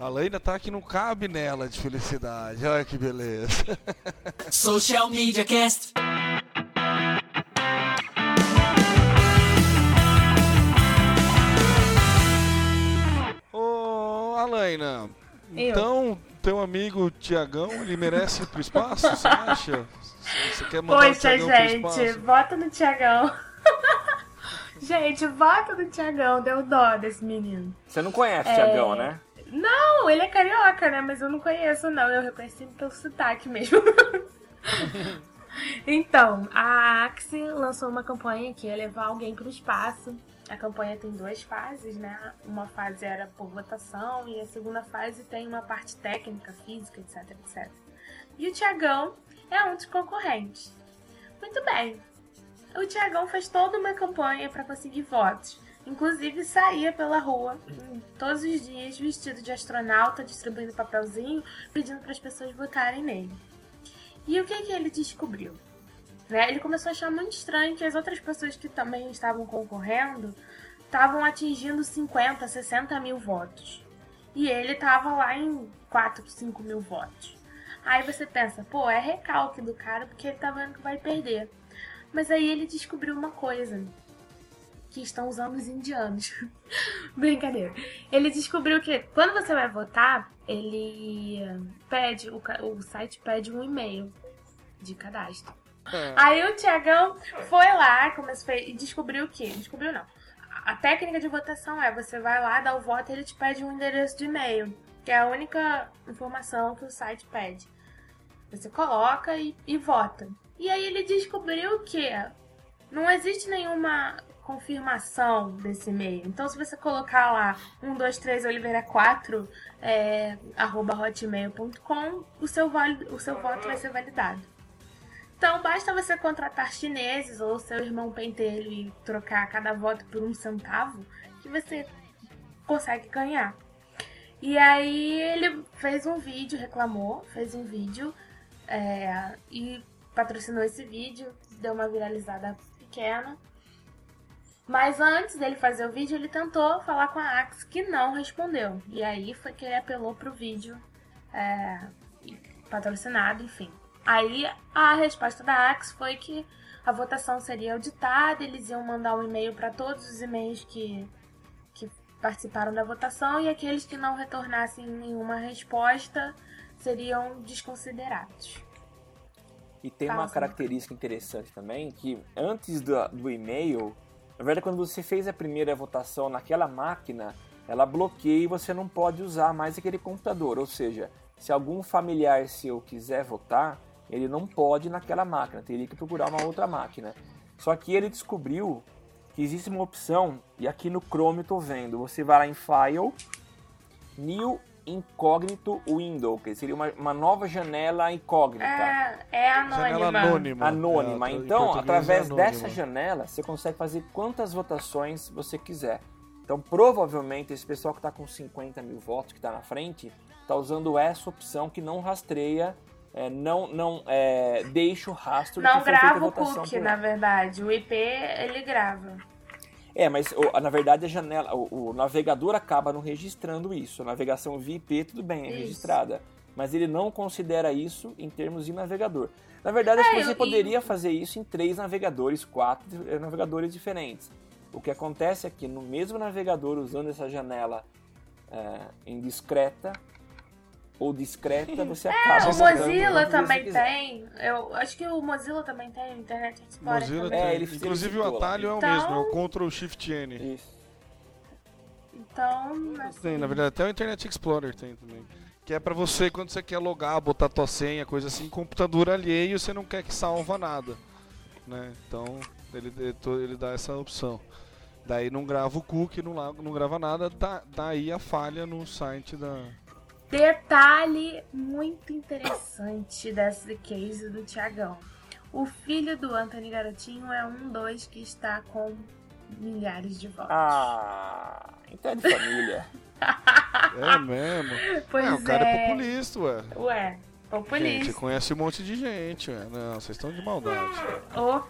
S4: A Leina tá que não cabe nela de felicidade. Olha que beleza.
S2: Social Media Cast.
S4: Ô, Alaina,
S5: Eu.
S4: então teu amigo Tiagão, ele merece ir pro espaço, você acha? Você quer mandar o
S5: Poxa,
S4: pro
S5: gente, vota no Tiagão. gente, vota no Tiagão, deu dó desse menino.
S6: Você não conhece o
S5: É.
S6: Tiagão, né?
S5: Não, ele é carioca, né? Mas eu não conheço, não. Eu reconheci pelo sotaque mesmo. então, a Axie lançou uma campanha que ia levar alguém para o espaço. A campanha tem duas fases, né? Uma fase era por votação e a segunda fase tem uma parte técnica, física, etc, etc. E o Tiagão é um dos concorrentes. Muito bem. O Tiagão fez toda uma campanha para conseguir votos. Inclusive saía pela rua todos os dias vestido de astronauta, distribuindo papelzinho, pedindo para as pessoas votarem nele. E o que, que ele descobriu? Né? Ele começou a achar muito estranho que as outras pessoas que também estavam concorrendo estavam atingindo 50, 60 mil votos. E ele estava lá em 4, 5 mil votos. Aí você pensa, pô, é recalque do cara porque ele tá vendo que vai perder. Mas aí ele descobriu uma coisa. que estão usando os indianos. Brincadeira. Ele descobriu que quando você vai votar, ele pede, o, o site pede um e-mail de cadastro.
S4: É.
S5: Aí o Tiagão foi lá começou, e descobriu o quê? Descobriu não. A técnica de votação é você vai lá, dá o voto e ele te pede um endereço de e-mail, que é a única informação que o site pede. Você coloca e, e vota. E aí ele descobriu que não existe nenhuma confirmação desse e-mail. Então, se você colocar lá 123 Oliveira 4 é, arroba hotmail.com, o seu, o seu voto vai ser validado. Então, basta você contratar chineses ou seu irmão pentelho e trocar cada voto por um centavo que você consegue ganhar. E aí ele fez um vídeo, reclamou, fez um vídeo é, e patrocinou esse vídeo, deu uma viralizada pequena. Mas antes dele fazer o vídeo, ele tentou falar com a Axe, que não respondeu. E aí foi que ele apelou pro vídeo é, patrocinado, enfim. Aí a resposta da Axe foi que a votação seria auditada, eles iam mandar um e-mail para todos os e-mails que, que participaram da votação e aqueles que não retornassem nenhuma resposta seriam desconsiderados.
S3: E tem
S5: Fala,
S3: uma característica interessante também, que antes do, do e-mail, na verdade quando você fez a primeira votação naquela máquina, ela bloqueia e você não pode usar mais aquele computador. Ou seja, se algum familiar seu quiser votar, ele não pode naquela máquina, teria que procurar uma outra máquina. Só que ele descobriu que existe uma opção, e aqui no Chrome eu tô vendo, você vai lá em File, New Incognito Window, que seria uma, uma nova janela incógnita
S5: É, é
S4: Janela
S5: anônima.
S4: anônima.
S3: anônima.
S4: É,
S3: Então,
S4: é
S3: através
S4: anônima.
S3: dessa janela, você consegue fazer quantas votações você quiser. Então, provavelmente, esse pessoal que está com 50 mil votos, que está na frente, está usando essa opção que não rastreia, é, não, não é, deixa o rastro de
S5: Não
S3: que foi feita a
S5: grava o cookie,
S3: por
S5: na verdade. O IP ele grava.
S3: É, mas na verdade a janela, o, o navegador acaba não registrando isso. A navegação via IP, tudo bem, é
S5: Isso.
S3: registrada. Mas ele não considera isso em termos de navegador. Na verdade, acho
S5: É,
S3: que você
S5: eu-
S3: poderia fazer isso em três navegadores, quatro eh, navegadores diferentes. O que acontece é que no mesmo navegador, usando essa janela eh, indiscreta ou discreta, você acaba.
S5: É, o Mozilla também tem. Eu acho que o Mozilla também tem, o Internet Explorer
S4: Mozilla
S5: também.
S3: É,
S4: tem.
S3: ele-
S4: Inclusive
S3: ele
S4: o atalho é o
S5: Então-
S4: mesmo, é o Ctrl Shift N.
S3: Isso.
S5: Então, assim,
S4: Tem, na verdade, até o Internet Explorer tem também. Que é pra você, quando você quer logar, botar tua senha, coisa assim, computador alheio, você não quer que salva nada. Né? Então, ele, ele dá essa opção. Daí não grava o cookie, não, não grava nada, dá, daí a falha no site da.
S5: Detalhe muito interessante desse case do Tiagão. O filho do Anthony Garotinho é um dos que está com milhares de votos.
S3: Ah, então é de família.
S4: É mesmo?
S5: pois
S4: é, o cara é
S5: é.
S4: populista, ué.
S5: Ué,
S4: Gente,
S5: populista.
S4: conhece um monte de gente, ué. Não, vocês estão de maldade.
S5: Ô,
S4: Vocês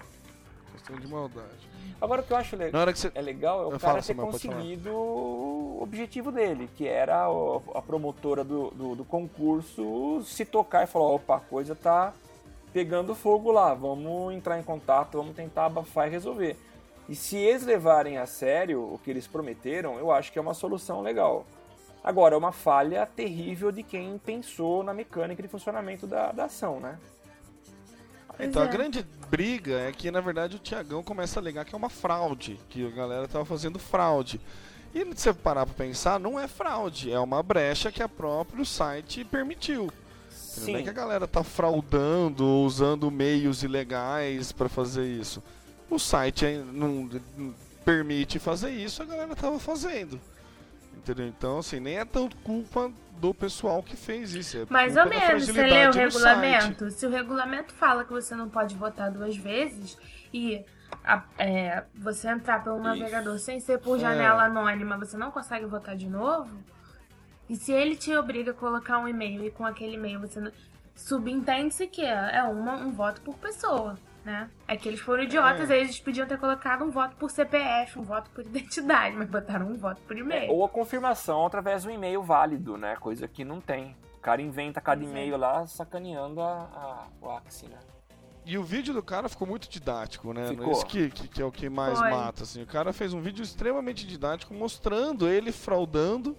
S4: estão de maldade.
S3: Agora o que eu acho
S4: que você.
S3: é legal é o
S4: Eu
S3: cara ter
S4: falar.
S3: conseguido o objetivo dele, que era a promotora do, do, do concurso se tocar e falar, opa, a coisa tá pegando fogo lá, vamos entrar em contato, vamos tentar abafar e resolver. E se eles levarem a sério o que eles prometeram, eu acho que é uma solução legal. Agora, é uma falha terrível de quem pensou na mecânica de funcionamento da, da ação, né?
S4: Então,
S5: Pois
S4: a
S5: é.
S4: grande briga é que, na verdade, o Tiagão começa a alegar que é uma fraude, que a galera tava fazendo fraude. E se você parar pra pensar, não é fraude, é uma brecha que a próprio site permitiu. Não é que a galera tá fraudando usando meios ilegais pra fazer isso. O site não, não permite fazer isso, a galera tava fazendo. Entendeu? Então, assim, nem é tanto culpa do pessoal que fez isso. É
S5: mais ou menos. Você lê o regulamento. Se o regulamento fala que você não pode votar duas vezes e a- é, você entrar pelo navegador sem ser por
S4: É.
S5: janela anônima, você não consegue votar de novo. E se ele te obriga a colocar um e-mail e com aquele e-mail você subentende-se que é uma, um voto por pessoa, né? É que eles foram idiotas,
S4: É.
S5: aí eles podiam ter colocado um voto por CPF, um voto por identidade, mas botaram um voto por e-mail.
S3: Ou a confirmação através do e-mail válido, né? Coisa que não tem. O cara inventa cada
S5: é.
S3: e-mail lá sacaneando a, a, o Axie, né?
S4: E o vídeo do cara ficou muito didático, né?
S3: Ficou.
S4: Isso que, que, que é o que mais
S5: Foi.
S4: mata, assim. O cara fez um vídeo extremamente didático mostrando ele fraudando,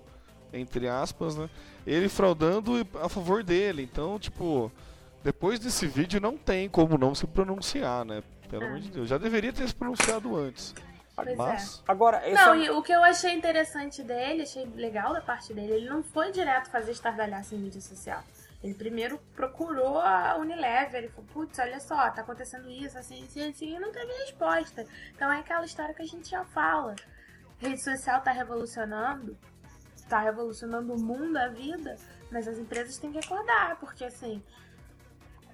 S4: entre aspas, né? Ele fraudando a favor dele. Então, tipo, depois desse vídeo não tem como não se pronunciar, né? Pelo
S5: É.
S4: amor de Deus. Já deveria ter se pronunciado antes.
S5: Pois
S4: Mas.
S3: Agora, esse
S5: Não,
S3: é
S5: e o que eu achei interessante dele, achei legal da parte dele, ele não foi direto fazer estardalhaço em mídia social. Ele primeiro procurou a Unilever, ele falou, putz, olha só, tá acontecendo isso, assim, assim, assim, e não teve resposta. Então é aquela história que a gente já fala. rede social tá revolucionando, tá revolucionando o mundo, a vida, mas as empresas têm que acordar, porque assim,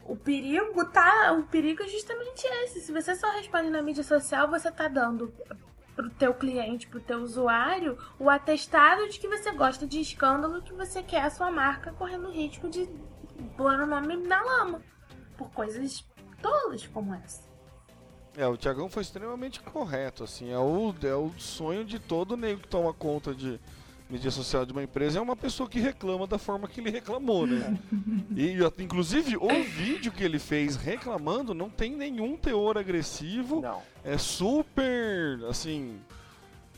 S5: o perigo tá. O perigo é justamente esse. Se você só responde na mídia social, você tá dando pro teu cliente, pro teu usuário, o atestado de que você gosta de escândalo, que você quer a sua marca correndo risco de pôr o nome na lama. Por coisas tolas como essa.
S4: É, o Thiagão foi extremamente correto, assim, é o, é o sonho de todo nego que toma conta de mídia social de uma empresa, é uma pessoa que reclama da forma que ele reclamou, né? e, inclusive, o vídeo que ele fez reclamando não tem nenhum teor agressivo,
S3: Não.
S4: é super, assim,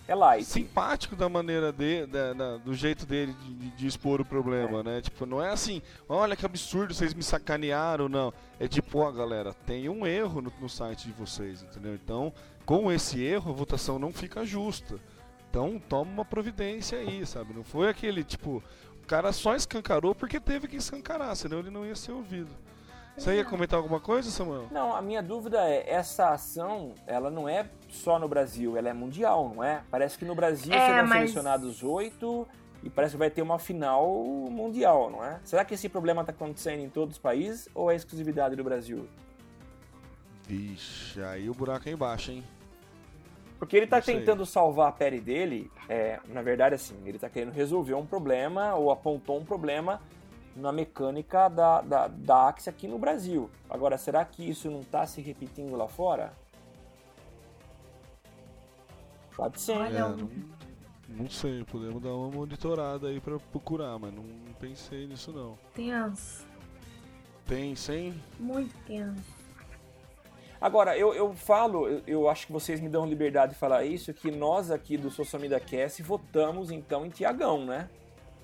S3: É light.
S4: simpático da maneira de, da- da- do jeito dele de, de- de expor o problema, né? Tipo, não é assim, olha que absurdo, vocês me sacanearam, não. É tipo, ó, galera, tem um erro no, no site de vocês, entendeu? Então, com esse erro, a votação não fica justa. Então, toma uma providência aí, sabe? Não foi aquele, tipo, o cara só escancarou porque teve que escancarar, senão ele não ia ser ouvido. Você ia comentar alguma coisa, Samuel?
S3: Não, a minha dúvida é, essa ação, ela não é só no Brasil, ela é mundial, não é? Parece que no Brasil
S5: É,
S3: serão
S5: mas-
S3: selecionados oito e parece que vai ter uma final mundial, não é? Será que esse problema está acontecendo em todos os países ou é exclusividade do Brasil?
S4: Vixe, aí o buraco é embaixo, hein?
S3: Porque ele tá tentando salvar a pele dele, é, na verdade assim, ele tá querendo resolver um problema ou apontou um problema na mecânica da, da, da Axie aqui no Brasil. Agora, será que isso não tá se repetindo lá fora? Pode ser.
S4: É, não, não sei, podemos dar uma monitorada aí pra procurar, mas não, não pensei nisso não.
S5: Tenso.
S4: Tem 100?
S5: Muito tenso.
S3: Agora, eu, eu falo, eu, eu acho que vocês me dão liberdade de falar isso, que nós aqui do Social Media Cast votamos então em Tiagão, né?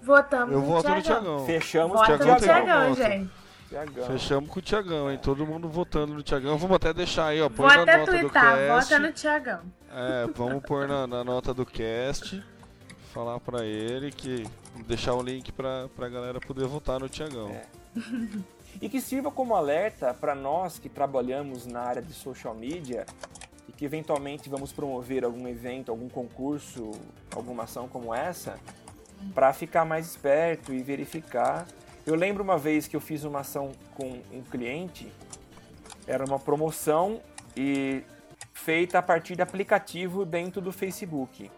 S5: Votamos
S4: Eu
S5: no
S4: voto no
S5: Thiagão.
S4: Thiagão.
S3: Fechamos
S5: Vota
S3: com o
S5: no
S3: Tiagão.
S4: Voto.
S5: gente.
S3: Tiagão.
S4: Fechamos com o Tiagão, hein? Todo mundo votando no Tiagão. Vamos até deixar aí, ó.
S5: Vou
S4: Põe na
S5: até
S4: nota do
S5: twittar,
S4: cast.
S5: vota no Thiagão.
S4: É, vamos pôr na, na nota do cast. Falar pra ele que. Deixar o link pra, pra galera poder votar no Tiagão.
S3: É. E que sirva como alerta para nós que trabalhamos na área de social media e que eventualmente vamos promover algum evento, algum concurso, alguma ação como essa, para ficar mais esperto e verificar. Eu lembro uma vez que eu fiz uma ação com um cliente, era uma promoção e feita a partir de aplicativo dentro do Facebook.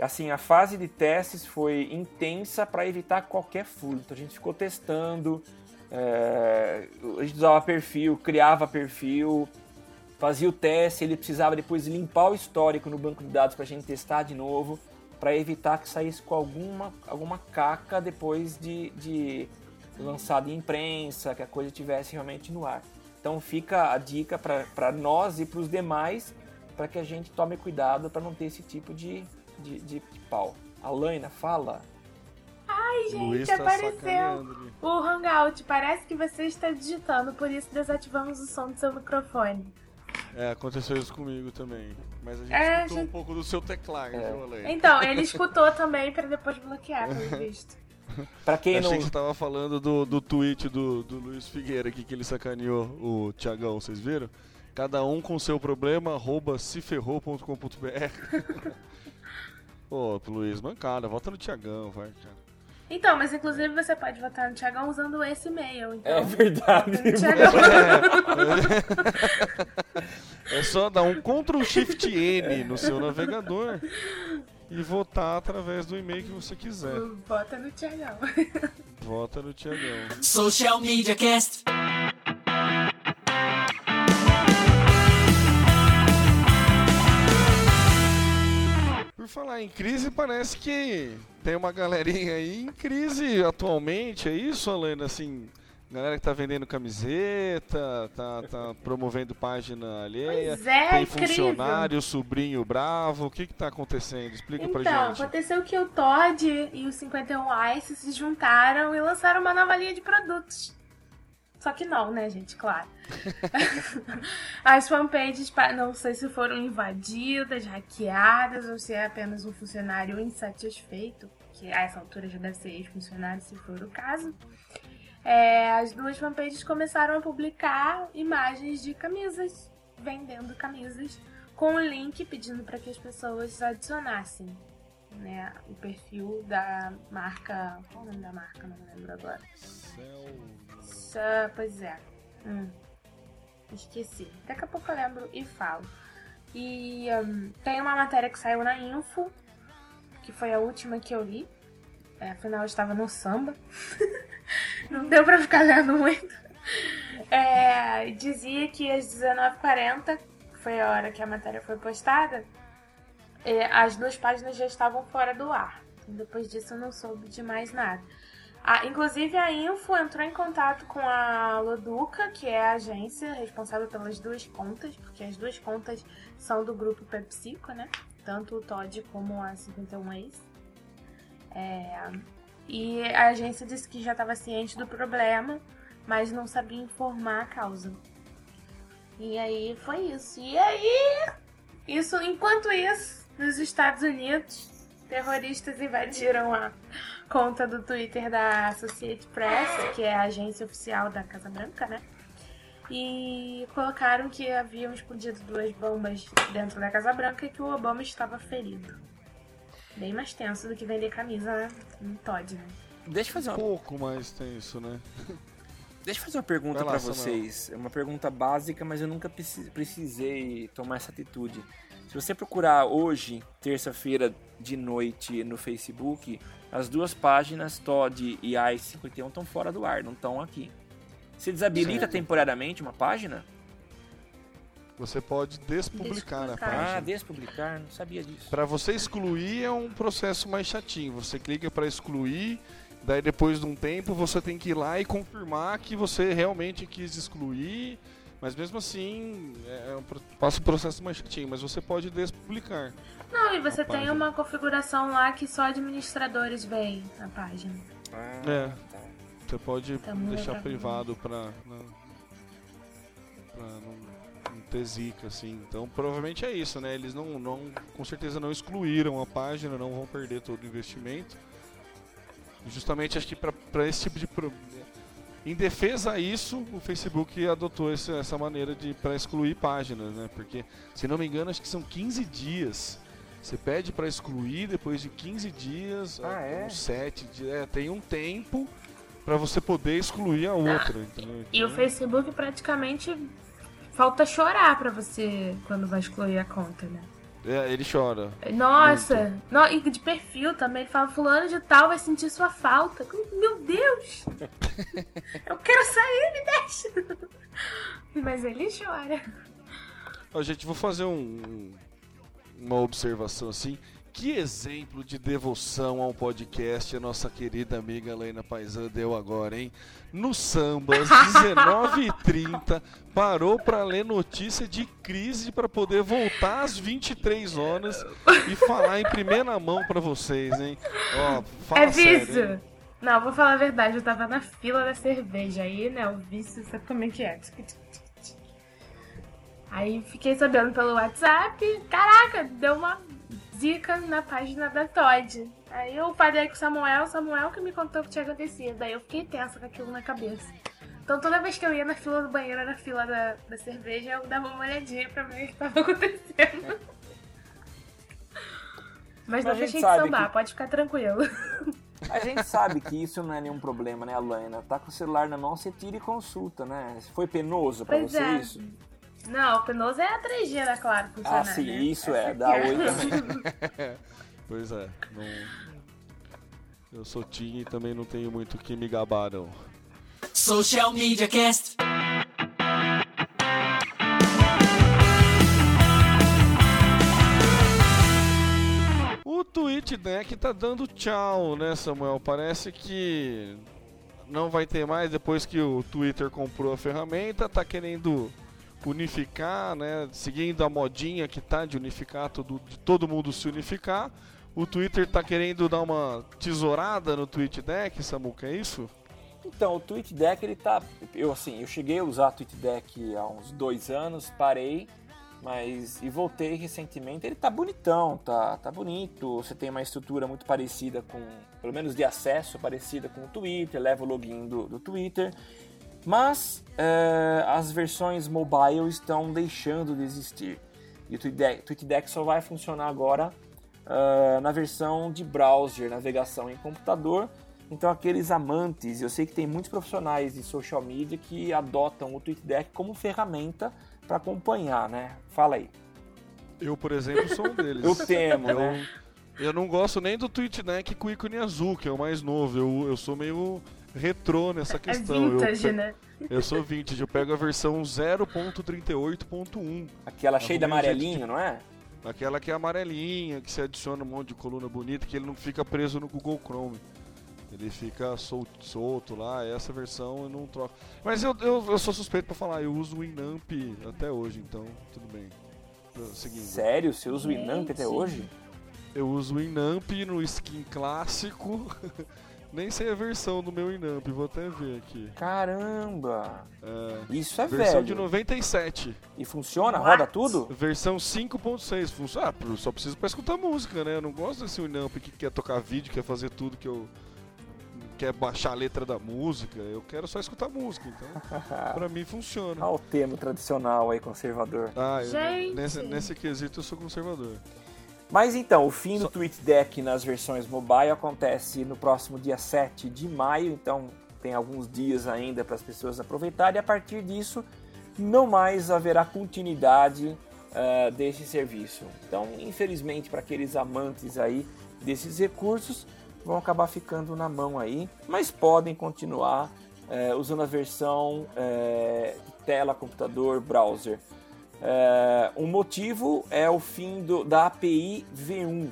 S3: Assim, a fase de testes foi intensa para evitar qualquer furto. A gente ficou testando, é, a gente usava perfil, criava perfil, fazia o teste, ele precisava depois limpar o histórico no banco de dados para a gente testar de novo, para evitar que saísse com alguma, alguma caca depois de, de lançado em imprensa, que a coisa estivesse realmente no ar. Então fica a dica para nós e para os demais, para que a gente tome cuidado para não ter esse tipo de, de, de pau. Alaina, fala.
S5: Ai,
S4: Luiz
S5: gente,
S4: tá
S5: apareceu o Hangout. Parece que você está digitando, por isso desativamos o som do seu microfone.
S4: É, aconteceu isso comigo também. Mas a gente
S5: É,
S4: escutou
S5: gente-
S4: um pouco do seu teclado,
S3: É.
S4: viu, Ale?
S5: Então, ele escutou também para depois bloquear, pelo visto.
S3: Para quem
S4: Achei
S3: não
S4: que você tava falando do, do tweet do, do Luiz Figueira aqui, que ele sacaneou o Tiagão, vocês viram? Cada um com seu problema, arroba seferrou.com.br Pô, Luiz, mancada, volta no Tiagão, vai, cara.
S5: Então, mas inclusive você pode votar no Thiagão usando esse e-mail. Então,
S3: É verdade.
S5: Thiagão.
S4: É só dar um Ctrl Shift N no seu navegador e votar através do e-mail que você quiser.
S5: Vota no Thiagão.
S4: Vota no Tiagão.
S2: Social Media Cast.
S4: Por falar em crise, parece que tem uma galerinha aí em crise atualmente, é isso, Alena? Assim, Galera que tá vendendo camiseta, tá, tá promovendo página alheia.
S5: Pois é,
S4: tem
S5: incrível.
S4: funcionário, sobrinho bravo. O que que tá acontecendo? Explica pra
S5: Então,
S4: gente.
S5: aconteceu que o Todd e o 51 Ice se juntaram e lançaram uma nova linha de produtos. Só que não, né, gente? Claro. As fanpages, pa- não sei se foram invadidas, hackeadas ou se é apenas um funcionário insatisfeito, que a essa altura já deve ser ex-funcionário, se for o caso. É, as duas fanpages começaram a publicar imagens de camisas, vendendo camisas, com o link pedindo para que as pessoas adicionassem né, o perfil da marca. Qual o nome da marca? Não lembro agora. Sa- Pois é. Hum. Esqueci. Daqui a pouco eu lembro e falo. E hum, tem uma matéria que saiu na Info, que foi a última que eu li. É, afinal, eu estava no samba. Não deu pra ficar lendo muito. É, dizia que às 19h40, que foi a hora que a matéria foi postada, é, as duas páginas já estavam fora do ar. Depois disso eu não soube de mais nada. Inclusive a Info entrou em contato com a Loduca, que é a agência responsável pelas duas contas, porque as duas contas são do grupo PepsiCo, né? Tanto o Todd como a 51 Ace. É, e a agência disse que já estava ciente do problema, mas não sabia informar a causa. E aí foi isso. E aí, isso, enquanto isso, nos Estados Unidos, terroristas invadiram a conta do Twitter da Associated Press, que é a agência oficial da Casa Branca, né? E colocaram que haviam explodido duas bombas dentro da Casa Branca e que o Obama estava ferido. Bem mais tenso do que vender camisa no Todd, né?
S3: Deixa eu fazer
S4: Um
S3: uma,
S4: pouco mais tem isso, né?
S3: deixa eu fazer uma pergunta
S4: Samuel.
S3: vocês. É uma pergunta básica, mas eu nunca preci- precisei tomar essa atitude. Se você procurar hoje, terça-feira de noite, no Facebook, as duas páginas, Todd e i51, estão fora do ar, não estão aqui. Você desabilita
S4: Certo.
S3: temporariamente uma página?
S4: Você pode despublicar a
S5: Despublicar.
S4: página.
S3: Ah, despublicar, não sabia disso.
S4: Para você excluir é um processo mais chatinho. Você clica para excluir, daí depois de um tempo você tem que ir lá e confirmar que você realmente quis excluir. Mas mesmo assim, é um, pro- passa um processo mais chatinho, mas você pode despublicar.
S5: Não, e você
S4: A
S5: tem
S4: página.
S5: uma configuração lá que só administradores veem na página.
S3: Ah,
S4: É.
S3: tá.
S4: Você pode
S5: Tá
S4: deixar
S5: legal.
S4: privado para não, não ter zica, assim. Então provavelmente é isso, né? Eles não, não com certeza não excluíram a página, não vão perder todo o investimento. Justamente acho que para esse tipo de pro- em defesa a isso, o Facebook adotou esse- essa maneira de para excluir páginas, né? Porque, se não me engano, acho que são 15 dias. Você pede para excluir depois de 15 dias,
S3: Ah, é?
S4: uns 7 dias, é, tem um tempo para você poder excluir a outra, entendeu?
S5: E o
S4: Então,
S5: Facebook praticamente falta chorar pra você quando vai excluir a conta, né?
S4: É, ele chora.
S5: Nossa! No, e de perfil também, ele fala, fulano de tal vai sentir sua falta. Meu Deus! Eu quero sair, me deixa! Mas ele chora.
S4: Ó, gente, vou fazer um- um- uma observação assim. Que exemplo de devoção ao podcast a nossa querida amiga Helena Paisan deu agora, hein? No samba, às 19h30, parou para ler notícia de crise para poder voltar às 23 horas e falar em primeira mão para vocês, hein? Ó, fala
S5: é
S4: sério,
S5: vício!
S4: hein?
S5: Não, vou falar a verdade, eu tava na fila da cerveja aí, né? O vício, sabe como é que é? Aí fiquei sabendo pelo WhatsApp, caraca, deu uma zica na página da Todd. Aí eu falei com o Samuel, Samuel que me contou o que tinha acontecido. Aí eu fiquei tensa com aquilo na cabeça. Então toda vez que eu ia na fila do banheiro, na fila da, da cerveja, eu dava uma olhadinha pra ver o que tava acontecendo. Mas não
S3: a gente
S5: deixei de sambar,
S3: que-
S5: pode ficar tranquilo.
S3: A gente sabe que isso não é nenhum problema, né, Alana? Tá com o celular na mão, você tira e consulta, né? Foi penoso pra
S5: Pois
S3: você
S5: é.
S3: isso?
S5: Não, o penoso é a 3G da Claro funcionar,
S3: Ah, sim,
S5: né?
S3: isso é, da
S5: aqui
S3: Oi também.
S4: Pois é, não... Eu sou Tim e também não tenho muito o que me gabar, não.
S2: Social Media Cast.
S4: O Twitch Deck tá dando tchau, né, Samuel? Parece que não vai ter mais depois que o Twitter comprou a ferramenta, tá querendo unificar, né? Seguindo a modinha que tá de unificar tudo, de todo mundo se unificar. O Twitter tá querendo dar uma tesourada no TweetDeck, Samuca, é isso?
S3: Então, o TweetDeck, ele tá. Eu assim, eu cheguei a usar o TweetDeck há uns dois anos, parei, mas. e voltei recentemente. Ele tá bonitão, tá, tá bonito. Você tem uma estrutura muito parecida com. pelo menos de acesso, parecida com o Twitter, leva o login do, do Twitter. Mas é, as versões mobile estão deixando de existir. E o TweetDeck, só vai funcionar agora uh, na versão de browser, navegação em computador. Então, aqueles amantes, eu sei que tem muitos profissionais de social media que adotam o TweetDeck como ferramenta para acompanhar, né? Fala aí.
S4: Eu, por exemplo, sou um deles.
S3: Eu temo,
S4: eu,
S3: né?
S4: Eu não gosto nem do TweetDeck com ícone azul, que é o mais novo. Eu, eu sou meio retrô nessa questão.
S5: É vintage,
S4: eu,
S5: né?
S4: Eu sou vintage, eu pego a versão 0.38.1.
S3: Aquela cheia de amarelinho, não é?
S4: Aquela que é amarelinha, que se adiciona um monte de coluna bonita, que ele não fica preso no Google Chrome. Ele fica sol- solto lá, essa versão eu não troco. Mas eu, eu, eu sou suspeito pra falar, eu uso o Winamp até hoje, então tudo bem. Seguindo.
S3: Sério? Você usa o Winamp até hoje?
S4: Eu uso o Inamp no skin clássico. Nem sei a versão do meu Inamp, vou até ver aqui.
S3: Caramba!
S4: É,
S3: Isso é
S4: versão
S3: velho.
S4: de 97.
S3: E funciona?
S5: What?
S3: Roda tudo?
S4: Versão 5.6. Funciona. Ah, eu só preciso pra escutar música, né? Eu não gosto desse Inamp que quer tocar vídeo, quer fazer tudo que eu. quer baixar a letra da música. Eu quero só escutar música, então. pra mim funciona.
S3: Olha o termo tradicional aí, conservador.
S4: Ah, eu-
S5: Gente.
S4: nesse, nesse quesito eu sou conservador.
S3: Mas então, o fim do TweetDeck nas versões mobile acontece no próximo dia 7 de maio, então tem alguns dias ainda para as pessoas aproveitarem. E a partir disso, não mais haverá continuidade ah, desse serviço. Então, infelizmente, para aqueles amantes aí desses recursos, vão acabar ficando na mão aí, mas podem continuar eh, usando a versão de tela, computador, browser. É, um motivo é o fim do- da API V1.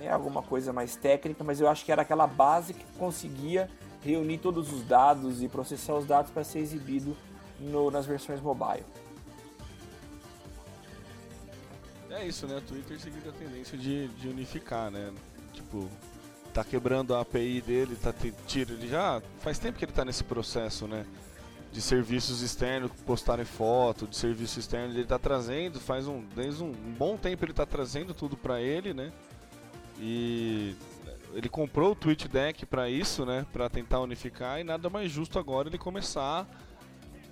S3: É alguma coisa mais técnica, mas eu acho que era aquela base que conseguia reunir todos os dados e processar os dados para ser exibido no- nas versões mobile.
S4: É isso, né? Twitter seguindo a tendência de, de unificar, né? Tipo, tá quebrando a API dele, tá tira ele já faz tempo que ele tá nesse processo, né? De serviços externos postarem foto, de serviço externo ele tá trazendo, faz um desde um, bom tempo ele tá trazendo tudo pra ele, né? E ele comprou o TweetDeck pra isso, né? Pra tentar unificar e nada mais justo agora ele começar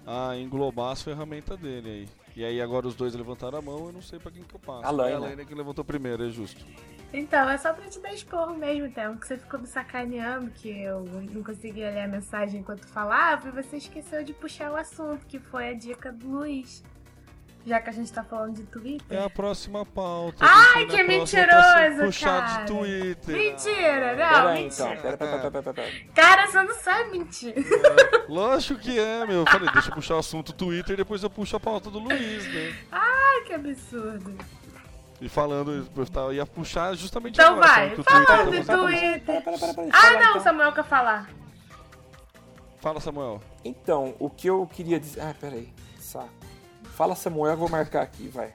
S4: a englobar as ferramentas dele aí. E aí agora os dois levantaram a mão, eu não sei pra quem que eu passo.
S3: A Laina.
S4: É a Laina que levantou primeiro, é justo.
S5: Então, é só pra te dar esporro mesmo, Théo, que você ficou me sacaneando, que eu não conseguia ler a mensagem enquanto falava, e você esqueceu de puxar o assunto, que foi a dica do Luiz. Já que a gente tá falando de Twitter.
S4: É a próxima pauta.
S5: Ai, que mentiroso,
S4: Puxar
S5: cara.
S4: de Twitter.
S5: Mentira, não,
S3: Pera aí,
S5: mentira.
S3: então. Pera, pera, pera, pera.
S5: Cara, você não sabe mentir.
S4: Lógico que é, meu. Eu falei, deixa eu puxar o assunto Twitter e depois eu puxo a pauta do Luiz, né?
S5: Ai, que absurdo.
S4: E falando, eu ia puxar justamente
S5: Então
S4: agora,
S5: vai,
S4: falando que o
S5: fala
S4: Twitter
S5: do Twitter.
S3: Pera, pera, pera, pera.
S5: Ah, não,
S3: então.
S5: Samuel quer falar.
S4: Fala, Samuel.
S3: Então, o que eu queria dizer. Ah, pera aí. Saco. Fala Samuel, eu vou marcar aqui, vai.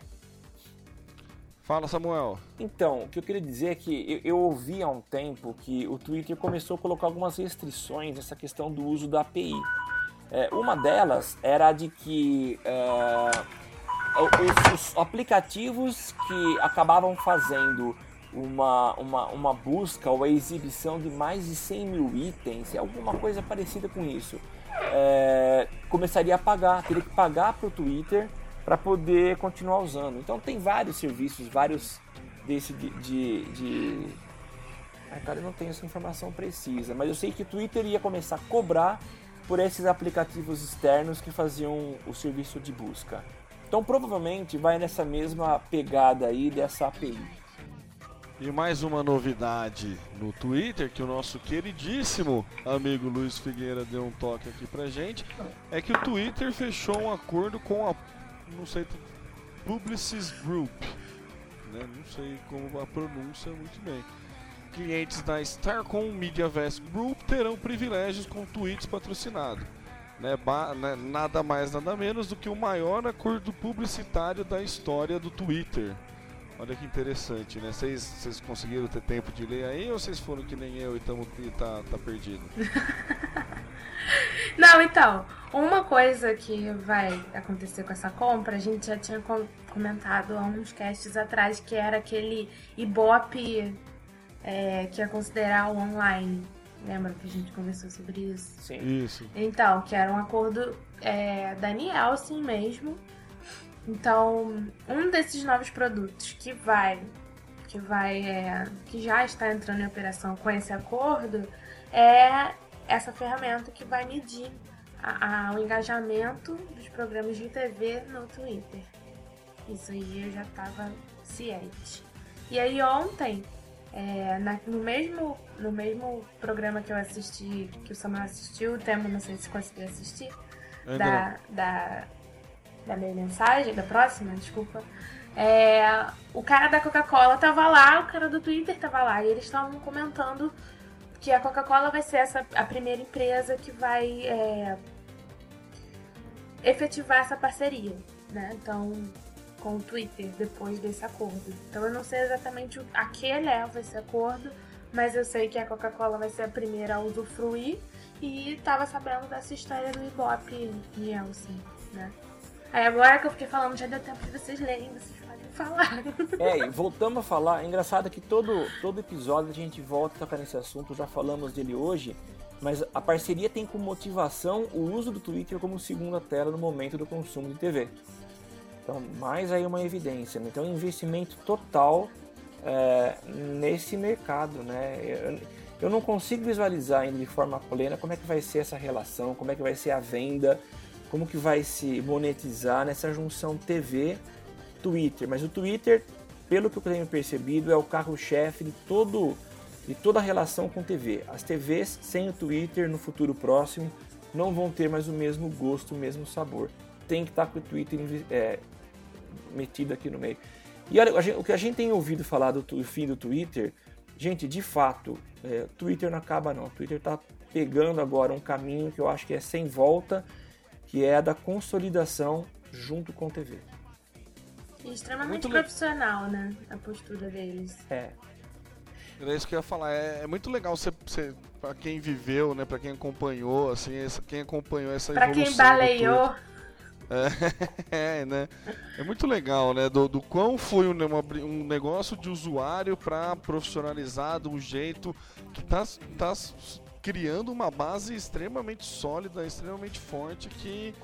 S4: Fala, Samuel.
S3: Então, o que eu queria dizer é que eu, eu ouvi há um tempo que o Twitter começou a colocar algumas restrições nessa questão do uso da API. É, uma delas era a de que é, os, os aplicativos que acabavam fazendo uma, uma, uma busca ou a exibição de mais de 100 mil itens, alguma coisa parecida com isso, é, começaria a pagar, teria que pagar para o Twitter para poder continuar usando. Então tem vários serviços, vários desse de, de, de... Ai, cara, eu não tenho essa informação precisa, mas eu sei que o Twitter ia começar a cobrar por esses aplicativos externos que faziam o serviço de busca. Então provavelmente vai nessa mesma pegada aí dessa API.
S4: E mais uma novidade no Twitter que o nosso queridíssimo amigo Luiz Figueira deu um toque aqui pra gente, é que o Twitter fechou um acordo com a não sei Publicis Group, né? Não sei como a pronúncia muito bem. clientes da Starcom MediaVest Group terão privilégios com tweets patrocinados. Né, né, nada mais, nada menos do que o maior acordo publicitário da história do Twitter. Olha que interessante, né? Vocês conseguiram ter tempo de ler aí ou vocês foram que nem eu e, tamo, e tá, tá perdido?
S5: Não, então, uma coisa que vai acontecer com essa compra, a gente já tinha comentado há uns casts atrás, que era aquele Ibope é, que ia considerar o online. Lembra que a gente conversou sobre isso?
S3: Sim.
S4: Isso.
S5: Então, que era um acordo é, da Nielsen mesmo. Então, um desses novos produtos que vai, que vai, é, que já está entrando em operação com esse acordo é essa ferramenta que vai medir a, a, o engajamento dos programas de TV no Twitter. Isso aí eu já estava ciente. E aí ontem, é, na, no, mesmo, no mesmo programa que eu assisti, que o Samuel assistiu, o Temo não sei se conseguiu assistir, da, da, da minha mensagem, da próxima, desculpa. É, o cara da Coca-Cola tava lá, o cara do Twitter tava lá, e eles estavam comentando que a Coca-Cola vai ser essa, a primeira empresa que vai é, efetivar essa parceria, né? Então, com o Twitter, depois desse acordo. Então, eu não sei exatamente a que leva esse acordo, mas eu sei que a Coca-Cola vai ser a primeira a usufruir e tava sabendo dessa história do Ibope Nielsen, né? Aí agora que eu fiquei falando, já deu tempo de vocês lerem, vocês falar.
S3: É, e voltamos a falar. É engraçado que todo, todo episódio a gente volta a tocar nesse assunto, já falamos dele hoje, mas a parceria tem como motivação o uso do Twitter como segunda tela no momento do consumo de TV. Então, mais aí uma evidência. Né? Então, investimento total é, nesse mercado, né? Eu, eu não consigo visualizar ainda de forma plena como é que vai ser essa relação, como é que vai ser a venda, como que vai se monetizar nessa junção TV Twitter, mas o Twitter, pelo que eu tenho percebido, é o carro-chefe de todo de toda a relação com TV. As TVs sem o Twitter no futuro próximo não vão ter mais o mesmo gosto, o mesmo sabor. Tem que estar com o Twitter é, metido aqui no meio. E olha, gente, o que a gente tem ouvido falar do, do fim do Twitter, gente, de fato, é, Twitter não acaba não. O Twitter está pegando agora um caminho que eu acho que é sem volta, que é a da consolidação junto com TV.
S5: E extremamente muito profissional, né? A postura deles.
S3: É.
S4: Era isso que eu ia falar. É, é muito legal você, você para quem viveu, né? Para quem acompanhou, assim, essa, quem acompanhou essa
S5: pra
S4: evolução.
S5: Para quem baleou.
S4: É, é, né? É muito legal, né? Do, do quão foi um, um negócio de usuário para profissionalizar de um jeito que tá, tá criando uma base extremamente sólida, extremamente forte que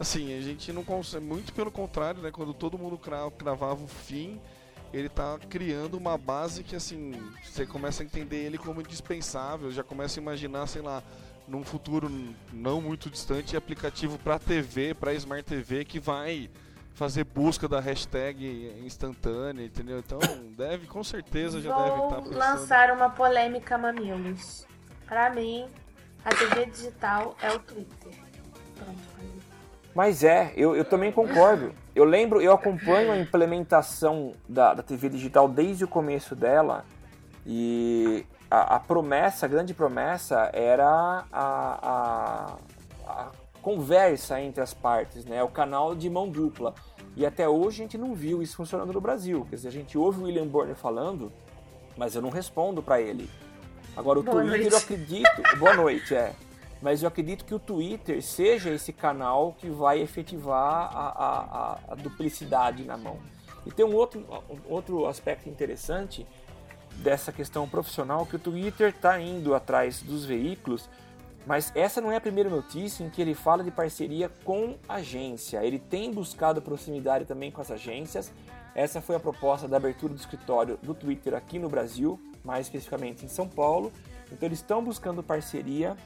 S4: Assim, a gente não consegue. Muito pelo contrário, né? Quando todo mundo cravava o fim, ele tá criando uma base que, assim, você começa a entender ele como indispensável, já começa a imaginar, sei lá, num futuro não muito distante, aplicativo para TV, para Smart TV, que vai fazer busca da hashtag instantânea, entendeu? Então, deve, com certeza, já
S5: Vou
S4: deve estar tá
S5: pensando... lançar uma polêmica mamilos. Para mim, a TV digital é o Twitter. Pronto,
S3: mas é, eu, eu também concordo. Eu lembro, eu acompanho a implementação da, da TV digital desde o começo dela e a, a promessa, a grande promessa era a, a, a, conversa entre as partes, né? o canal de mão dupla. E até hoje a gente não viu isso funcionando no Brasil. Quer dizer, a gente ouve o William Bonner falando, mas eu não respondo para ele. Agora o Boa Twitter noite. eu acredito. Boa noite, é mas eu acredito que o Twitter seja esse canal que vai efetivar a, a, a duplicidade na mão. E tem um outro, um outro aspecto interessante dessa questão profissional que o Twitter está indo atrás dos veículos, mas essa não é a primeira notícia em que ele fala de parceria com agência. Ele tem buscado proximidade também com as agências. Essa foi a proposta da abertura do escritório do Twitter aqui no Brasil, mais especificamente em São Paulo. Então eles estão buscando parceria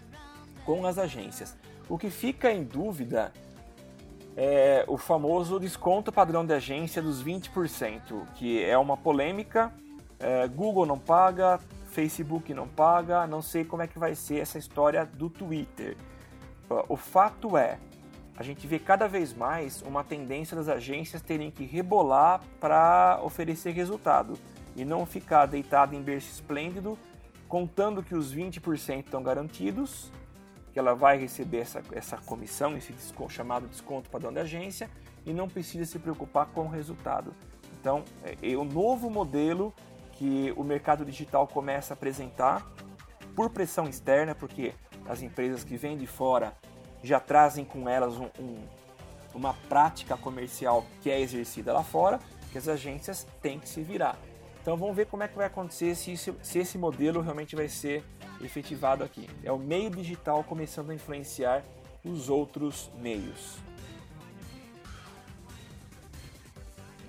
S3: com as agências. O que fica em dúvida é o famoso desconto padrão de agência dos 20%, que é uma polêmica. É, Google não paga, Facebook não paga, não sei como é que vai ser essa história do Twitter. O fato é, a gente vê cada vez mais uma tendência das agências terem que rebolar para oferecer resultado. E não ficar deitado em berço esplêndido, contando que os 20% estão garantidos, que ela vai receber essa, essa comissão, esse desconto, chamado desconto padrão da agência, e não precisa se preocupar com o resultado. Então, é, é o novo modelo que o mercado digital começa a apresentar por pressão externa, porque as empresas que vêm de fora já trazem com elas um, um, uma prática comercial que é exercida lá fora, que as agências têm que se virar. Então vamos ver como é que vai acontecer se, se esse modelo realmente vai ser efetivado aqui. É o meio digital começando a influenciar os outros meios.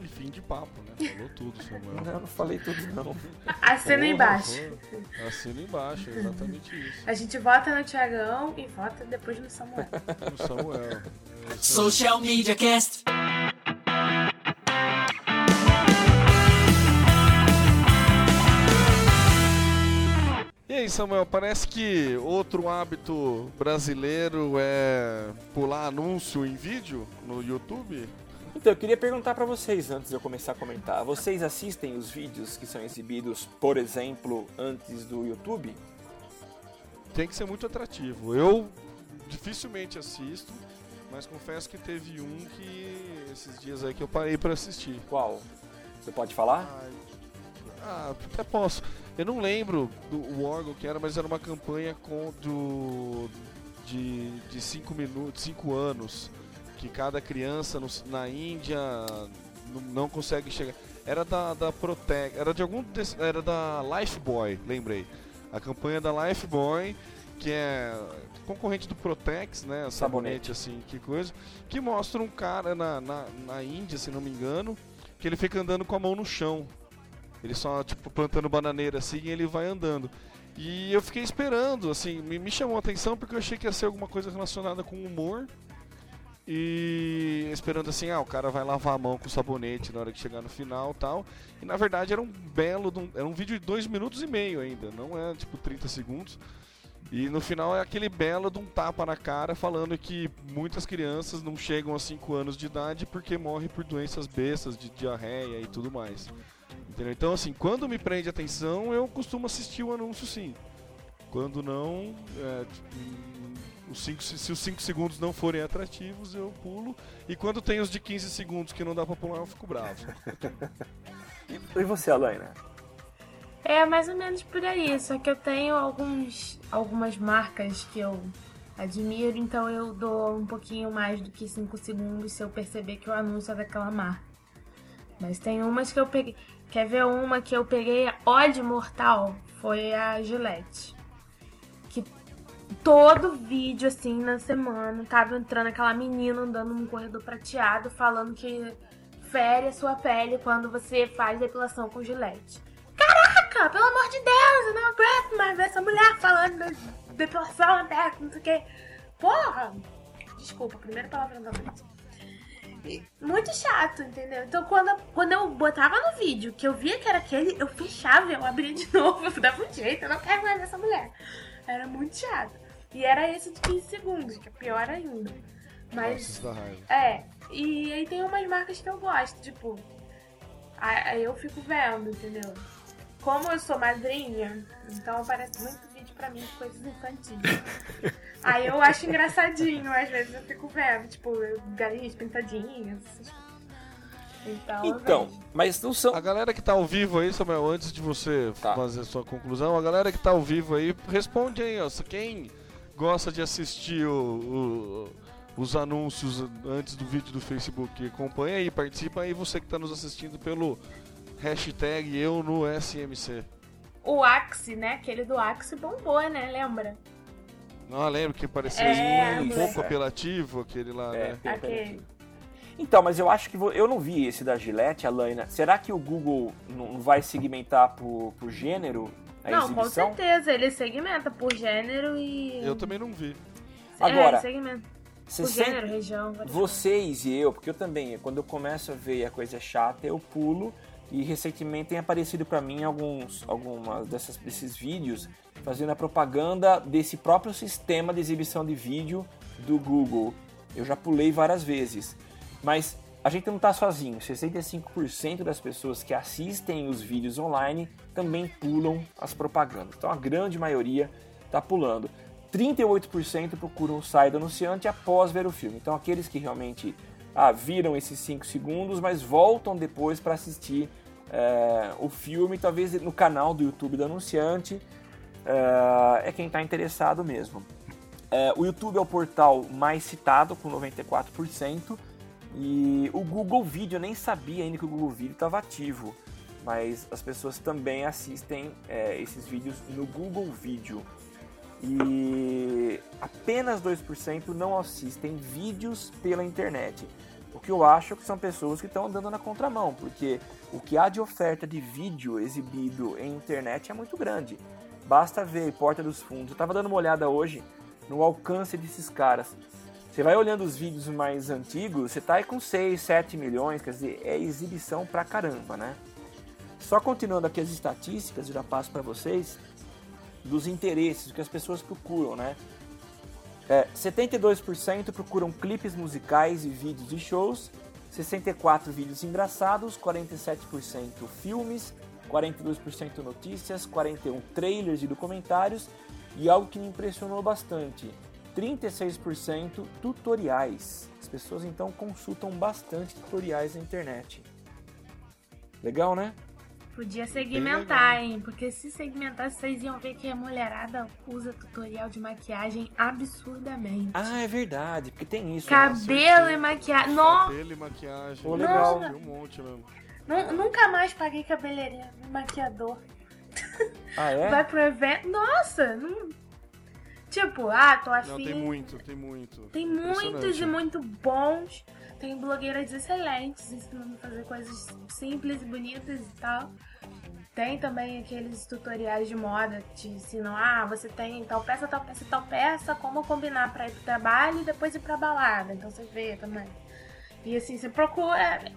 S4: E fim de papo, né? Falou tudo, Samuel.
S3: Não, não falei tudo não.
S5: Assina
S4: Porra,
S5: embaixo.
S4: porra. Assina embaixo, é exatamente isso.
S5: A gente vota no Tiagão e vota depois no Samuel.
S4: No Samuel. É isso.
S2: Social Media Cast.
S4: Samuel, parece que outro hábito brasileiro é pular anúncio em vídeo no YouTube?
S3: Então, eu queria perguntar para vocês antes de eu começar a comentar. Vocês assistem os vídeos que são exibidos, por exemplo, antes do YouTube?
S4: Tem que ser muito atrativo. Eu dificilmente assisto, mas confesso que teve um que esses dias aí que eu parei pra assistir.
S3: Qual? Você pode falar?
S4: Ah, até posso. Eu não lembro do o órgão que era, mas era uma campanha com do de 5 minutos, 5 anos, que cada criança no- na Índia não, não consegue chegar. Era da da Protec, era de algum era da Lifebuoy, lembrei. A campanha da Lifebuoy, que é concorrente do Protex, né, sabonete assim, que coisa, que mostra um cara na, na, na Índia, se não me engano, que ele fica andando com a mão no chão. Ele só, tipo, plantando bananeira assim e ele vai andando. E eu fiquei esperando, assim, me, me chamou a atenção porque eu achei que ia ser alguma coisa relacionada com humor. E esperando assim, ah, o cara vai lavar a mão com sabonete na hora que chegar no final tal. E na verdade era um belo, era um vídeo de 2 minutos e meio ainda, não é tipo 30 segundos. E no final é aquele belo de um tapa na cara falando que muitas crianças não chegam a 5 anos de idade porque morrem por doenças bestas, de diarreia e tudo mais. Entendeu? Então, assim, quando me prende atenção, eu costumo assistir o anúncio sim. Quando não, é, tipo, os cinco, se se os 5 segundos não forem atrativos, eu pulo. E quando tem os de 15 segundos que não dá pra pular, eu fico bravo.
S3: E você, Alaina?
S5: É mais ou menos por aí, só que eu tenho alguns, algumas marcas que eu admiro, então eu dou um pouquinho mais do que 5 segundos se eu perceber que o anúncio é daquela marca. Mas tem umas que eu peguei. Quer ver uma que eu peguei ódio mortal? Foi a Gillette. Que todo vídeo, assim, na semana, tava entrando aquela menina andando num corredor prateado falando que fere a sua pele quando você faz depilação com Gillette. Caraca, pelo amor de Deus, eu não aguento mais ver essa mulher falando de depilação na pele, não sei o que. Porra! Desculpa, primeira palavra da noite. Muito chato, entendeu? Então quando, quando eu botava no vídeo que eu via que era aquele, eu fechava, eu abria de novo, eu dava um jeito, eu não quero mais ver essa mulher. Era muito chato. E era esse de 15 segundos, que é pior ainda.
S4: Nossa,
S5: Mas.
S4: raiva.
S5: É, e aí tem umas marcas que eu gosto, tipo. Aí eu fico vendo, entendeu? Como eu sou madrinha, então aparece muito vídeo pra mim de coisas infantis. aí eu acho engraçadinho, às vezes eu fico vendo, tipo, galinhas pintadinhas. essas coisas. Então,
S3: Então, mas não são.
S4: A galera que tá ao vivo aí, Samuel, antes de você
S3: Tá.
S4: fazer a sua conclusão, a galera que tá ao vivo aí, responde aí, ó. Quem gosta de assistir o- o- os anúncios antes do vídeo do Facebook, acompanha aí, participa aí, você que tá nos assistindo pelo hashtag eu no SMC.
S5: O Axe, né? Aquele do Axe bombou, né? Lembra?
S4: Não, lembra que parecia
S5: É,
S4: um pouco apelativo, aquele lá,
S3: É,
S4: né?
S5: Aquele.
S3: apelativo. Então, mas eu acho que vo- eu não vi esse da Gillette, Alaina. Será que o Google não vai segmentar por, por gênero a
S5: Não, com
S3: exibição?
S5: certeza, ele segmenta por gênero e.
S4: Eu também não vi.
S3: Agora,
S5: é, segmenta. Por gênero, região.
S3: Vocês e eu, porque eu também, quando eu começo a ver a coisa chata, eu pulo. E recentemente tem aparecido pra mim alguns algumas dessas, desses vídeos fazendo a propaganda desse próprio sistema de exibição de vídeo do Google. Eu já pulei várias vezes. Mas a gente não está sozinho. 65% das pessoas que assistem os vídeos online também pulam as propagandas. Então a grande maioria está pulando. 38% procuram o site do anunciante após ver o filme. Então aqueles que realmente ah, viram esses 5 segundos, mas voltam depois para assistir é, o filme, talvez no canal do YouTube do anunciante, é, é quem está interessado mesmo. É, o YouTube é o portal mais citado, com 94%. E o Google Video, eu nem sabia ainda que o Google Video estava ativo, mas as pessoas também assistem é, esses vídeos no Google Video. E apenas 2% não assistem vídeos pela internet. O que eu acho que são pessoas que estão andando na contramão, porque o que há de oferta de vídeo exibido em internet é muito grande. Basta ver Porta dos Fundos. Eu estava dando uma olhada hoje no alcance desses caras. Você vai olhando os vídeos mais antigos, você tá aí com 6, 7 milhões, quer dizer, é exibição pra caramba, né? Só continuando aqui as estatísticas, eu já passo para vocês, dos interesses, que as pessoas procuram, né? É, 72% procuram clipes musicais e vídeos de shows, 64% vídeos engraçados, 47% filmes, 42% notícias, 41% trailers e documentários, e algo que me impressionou bastante, 36% tutoriais. As pessoas então consultam bastante tutoriais na internet. Legal, né?
S5: Podia segmentar, hein? Porque se segmentar, vocês iam ver que a mulherada usa tutorial de maquiagem absurdamente.
S3: Ah, é verdade, porque tem isso.
S5: Cabelo e maquiagem. Nossa!
S4: Cabelo e maquiagem.
S3: Pô, legal.
S4: Tem um monte mesmo.
S5: Nu- Nunca mais paguei cabeleireiro, maquiador.
S3: Ah, é?
S5: Vai pro evento. Nossa! não- Tipo, ah, tô
S4: Não,
S5: afim.
S4: tem muito, tem muito.
S5: Tem muitos e muito bons. Tem blogueiras excelentes ensinando a fazer coisas simples e bonitas e tal. Tem também aqueles tutoriais de moda que te ensinam, ah, você tem tal peça, tal peça, tal peça, como combinar pra ir pro trabalho e depois ir pra balada. Então você vê também. E assim, você procura.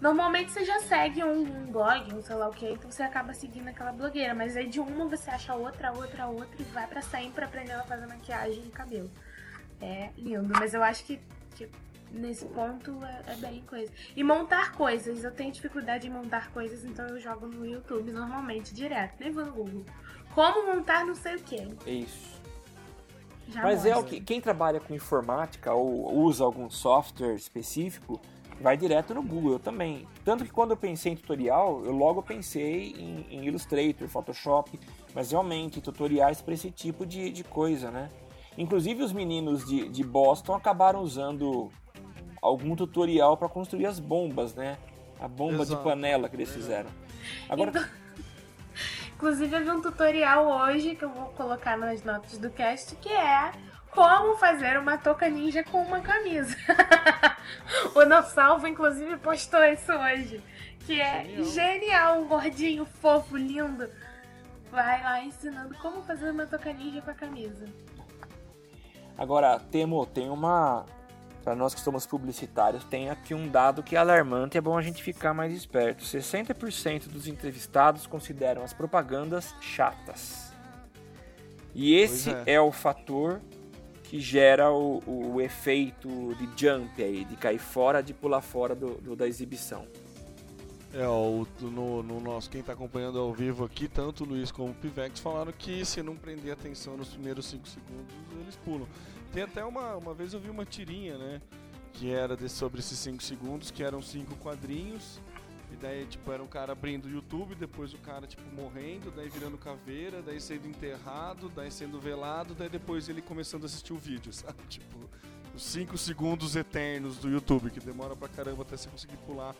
S5: Normalmente você já segue um, blog, um sei lá o que, então você acaba seguindo aquela blogueira. Mas aí de uma você acha outra, outra, outra e vai pra sempre aprendendo a fazer maquiagem e cabelo. É lindo, mas eu acho que, que nesse ponto é, é bem coisa. E montar coisas, eu tenho dificuldade em montar coisas, então eu jogo no YouTube normalmente, direto, nem vou no Google. Como montar não sei o que.
S3: Isso.
S5: Já
S3: Mas é o que quem trabalha com informática ou usa algum software específico vai direto no Google. Eu também. Tanto que quando eu pensei em tutorial, eu logo pensei em, em Illustrator, Photoshop, mas realmente tutoriais para esse tipo de, de coisa, né? Inclusive os meninos de, de Boston acabaram usando algum tutorial para construir as bombas, né? A bomba
S4: Exato.
S3: de panela que eles fizeram. Agora,
S5: Inclusive, eu vi um tutorial hoje que eu vou colocar nas notas do cast que é como fazer uma touca ninja com uma camisa. o Nossalvo, inclusive, postou isso hoje. Que é
S4: Genial.
S5: genial, um gordinho fofo, lindo. Vai lá ensinando como fazer uma touca ninja com a camisa.
S3: Agora, Temo, tem uma. Para nós que somos publicitários, tem aqui um dado que é alarmante e é bom a gente ficar mais esperto. 60% dos entrevistados consideram as propagandas chatas. E esse
S4: Pois
S3: é. o fator que gera o, o efeito de jump aí, de cair fora, de pular fora do, do- da exibição.
S4: É, o- no, no nosso, quem tá acompanhando ao vivo aqui, tanto o Luiz como o Pivex falaram que se não prender atenção nos primeiros 5 segundos, eles pulam. Tem até uma, uma vez eu vi uma tirinha, né? Que era de, sobre esses 5 segundos, que eram cinco quadrinhos. E daí, tipo, era um cara abrindo o YouTube, depois o cara, tipo, morrendo, daí virando caveira, daí sendo enterrado, daí sendo velado, daí depois ele começando a assistir o vídeo, sabe? Tipo, os 5 segundos eternos do YouTube, que demora pra caramba até você conseguir pular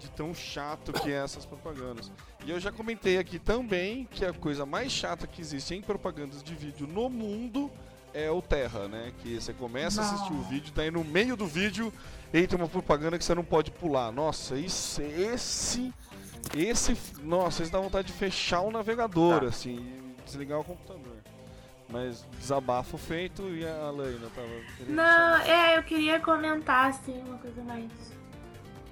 S4: de tão chato que é essas propagandas. E eu já comentei aqui também que a coisa mais chata que existe em propagandas de vídeo no mundo é o Terra, né? Que você começa a assistir o vídeo, daí no meio do vídeo entra uma propaganda que você não pode pular. Nossa, isso, esse, esse, nossa, isso dá vontade de fechar o navegador,
S3: Tá.
S4: assim, e desligar o computador. Mas desabafo feito e a Laina tava
S5: Não, é, eu queria comentar, assim, uma coisa mais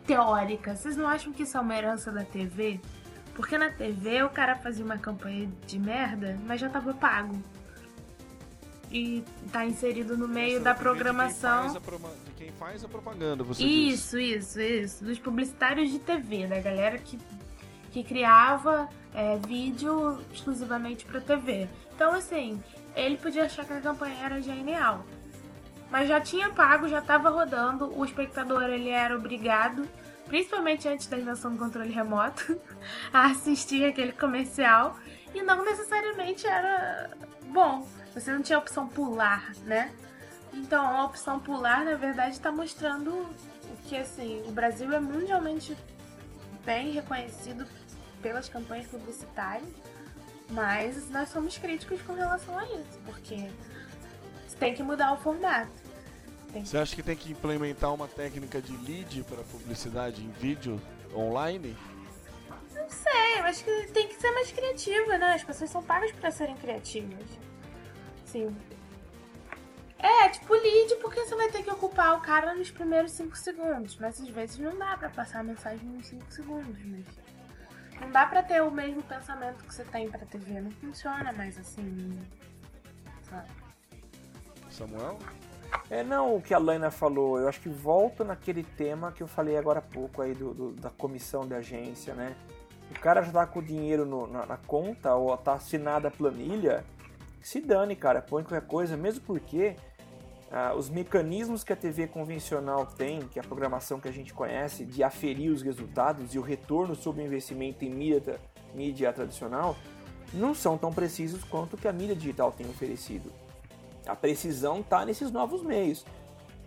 S5: teórica. Vocês não acham que isso é uma herança da TV? Porque na TV o cara fazia uma campanha de merda, mas já tava pago. e tá inserido no meio da
S4: é vídeo
S5: programação.
S4: De quem, faz a de quem faz a propaganda, você
S5: Isso, isso, isso. Dos publicitários de TV, da galera que, que criava é, vídeo exclusivamente pra TV. Então, assim, ele podia achar que a campanha era genial. Mas já tinha pago, já tava rodando. O espectador, ele era obrigado, principalmente antes da invenção do controle remoto, a assistir aquele comercial. E não necessariamente era bom. Você não tinha opção pular, né? Então, a opção pular, na verdade, está mostrando que assim, o Brasil é mundialmente bem reconhecido pelas campanhas publicitárias, mas nós somos críticos com relação a isso, porque tem que mudar o formato.
S4: Você acha que tem que implementar uma técnica de lead para publicidade em vídeo online?
S5: Não sei, eu acho que tem que ser mais criativa, né? As pessoas são pagas para serem criativas. Sim. É, tipo lead, porque você vai ter que ocupar o cara nos primeiros 5 segundos. Mas às vezes não dá pra passar a mensagem nos 5 segundos, mas. Não dá pra ter o mesmo pensamento que você tem pra TV. Não funciona mais assim. Sabe?
S4: Samuel?
S3: É, não, o que a Laina falou, eu acho que volta naquele tema que eu falei agora há pouco aí do, do- da comissão de agência, né? O cara já tá com o dinheiro no- na, na conta ou tá assinada a planilha, se dane, cara, põe qualquer coisa, mesmo porque ah, os mecanismos que a TV convencional tem, que é a programação que a gente conhece, de aferir os resultados e o retorno sobre o investimento em mídia, mídia tradicional, não são tão precisos quanto o que a mídia digital tem oferecido. A precisão tá nesses novos meios.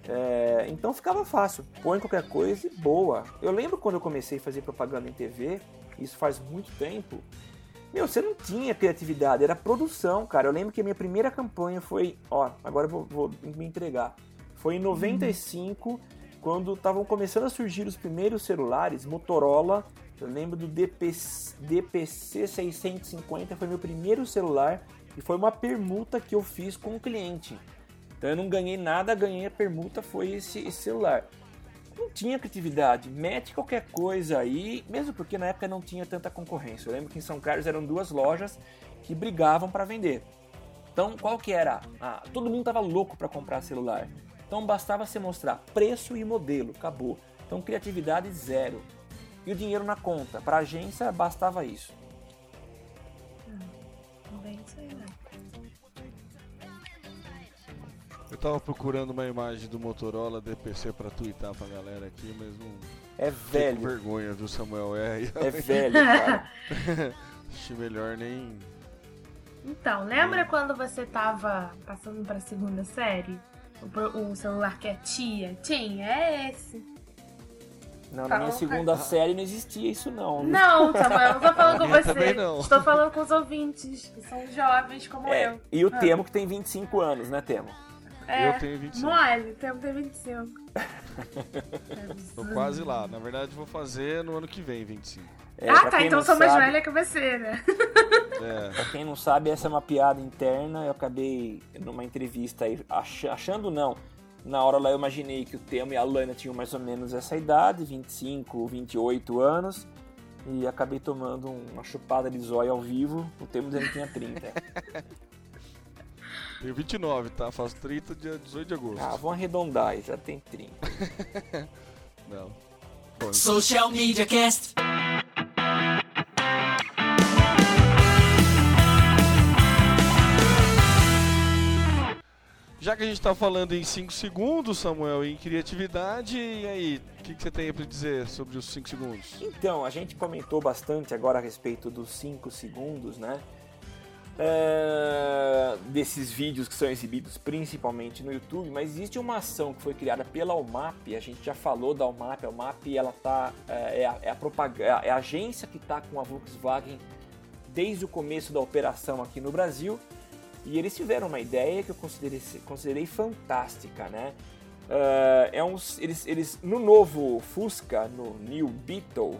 S3: É, então ficava fácil. Põe qualquer coisa e boa. Eu lembro quando eu comecei a fazer propaganda em TV, isso faz muito tempo. Meu, você não tinha criatividade, era produção, cara. Eu lembro que a minha primeira campanha foi. Ó, agora eu vou, vou me entregar. Foi em 95, quando estavam começando a surgir os primeiros celulares, Motorola. Eu lembro do DPC, DPC 650, foi meu primeiro celular e foi uma permuta que eu fiz com o cliente. Então eu não ganhei nada, ganhei a permuta, foi esse, esse celular. Não tinha criatividade, mete qualquer coisa aí, mesmo porque na época não tinha tanta concorrência. Eu lembro que em São Carlos eram duas lojas que brigavam para vender. Então qual que era? Ah, todo mundo tava louco para comprar celular. Então bastava você mostrar preço e modelo, acabou. Então criatividade zero. E o dinheiro na conta. Para agência bastava isso.
S5: Bem isso aí,
S4: Eu tava procurando uma imagem do Motorola DPC pra twittar pra galera aqui, mas não.
S3: É velho.
S4: vergonha, viu, Samuel? É,
S3: É velho, cara.
S4: achei melhor nem.
S5: Então, lembra quando você tava passando pra segunda série? O, o celular que é tia? Tinha, é esse.
S3: Não, na minha
S5: Fala,
S3: segunda
S5: cara.
S3: série não existia isso não.
S5: Não, Samuel, não tô falando com você.
S4: também não.
S5: Estou falando com os ouvintes, que são jovens como
S3: É,
S5: eu.
S3: e o
S5: Ah.
S3: Temo que tem 25 anos, né, Temo?
S5: É,
S4: Eu tenho 25.
S5: Mole, tem que ter 25.
S4: Tô quase lá. Na verdade, vou fazer no ano que vem, 25.
S3: É,
S5: ah, tá, então sou mais velha que você, né?
S4: É.
S3: Pra quem não sabe, essa é uma piada interna. Eu acabei numa entrevista aí, ach- achando não. Na hora lá eu imaginei que o Temo e a Lana tinham mais ou menos essa idade, 25, 28 anos. E acabei tomando uma chupada de zóio ao vivo. O Temo dizendo que tinha 30.
S4: Tenho 29, tá? Faço 30 dia 18 de agosto.
S3: Ah, vamos arredondar já tem 30.
S4: Não. Bom,
S2: Social Media Cast.
S4: Já que a gente tá falando em 5 segundos, Samuel, e em criatividade, e aí, o que, que você tem pra dizer sobre os 5 segundos?
S3: Então, a gente comentou bastante agora a respeito dos 5 segundos, né? É, desses vídeos que são exibidos principalmente no YouTube, mas existe uma ação que foi criada pela UMAP, a gente já falou da UMAP, a UMAP ela tá, é, é a, é a propaga- é a agência que está com a Volkswagen desde o começo da operação aqui no Brasil, e eles tiveram uma ideia que eu considerei, considerei fantástica, né? É, é uns, eles, eles, no novo Fusca, no New Beetle,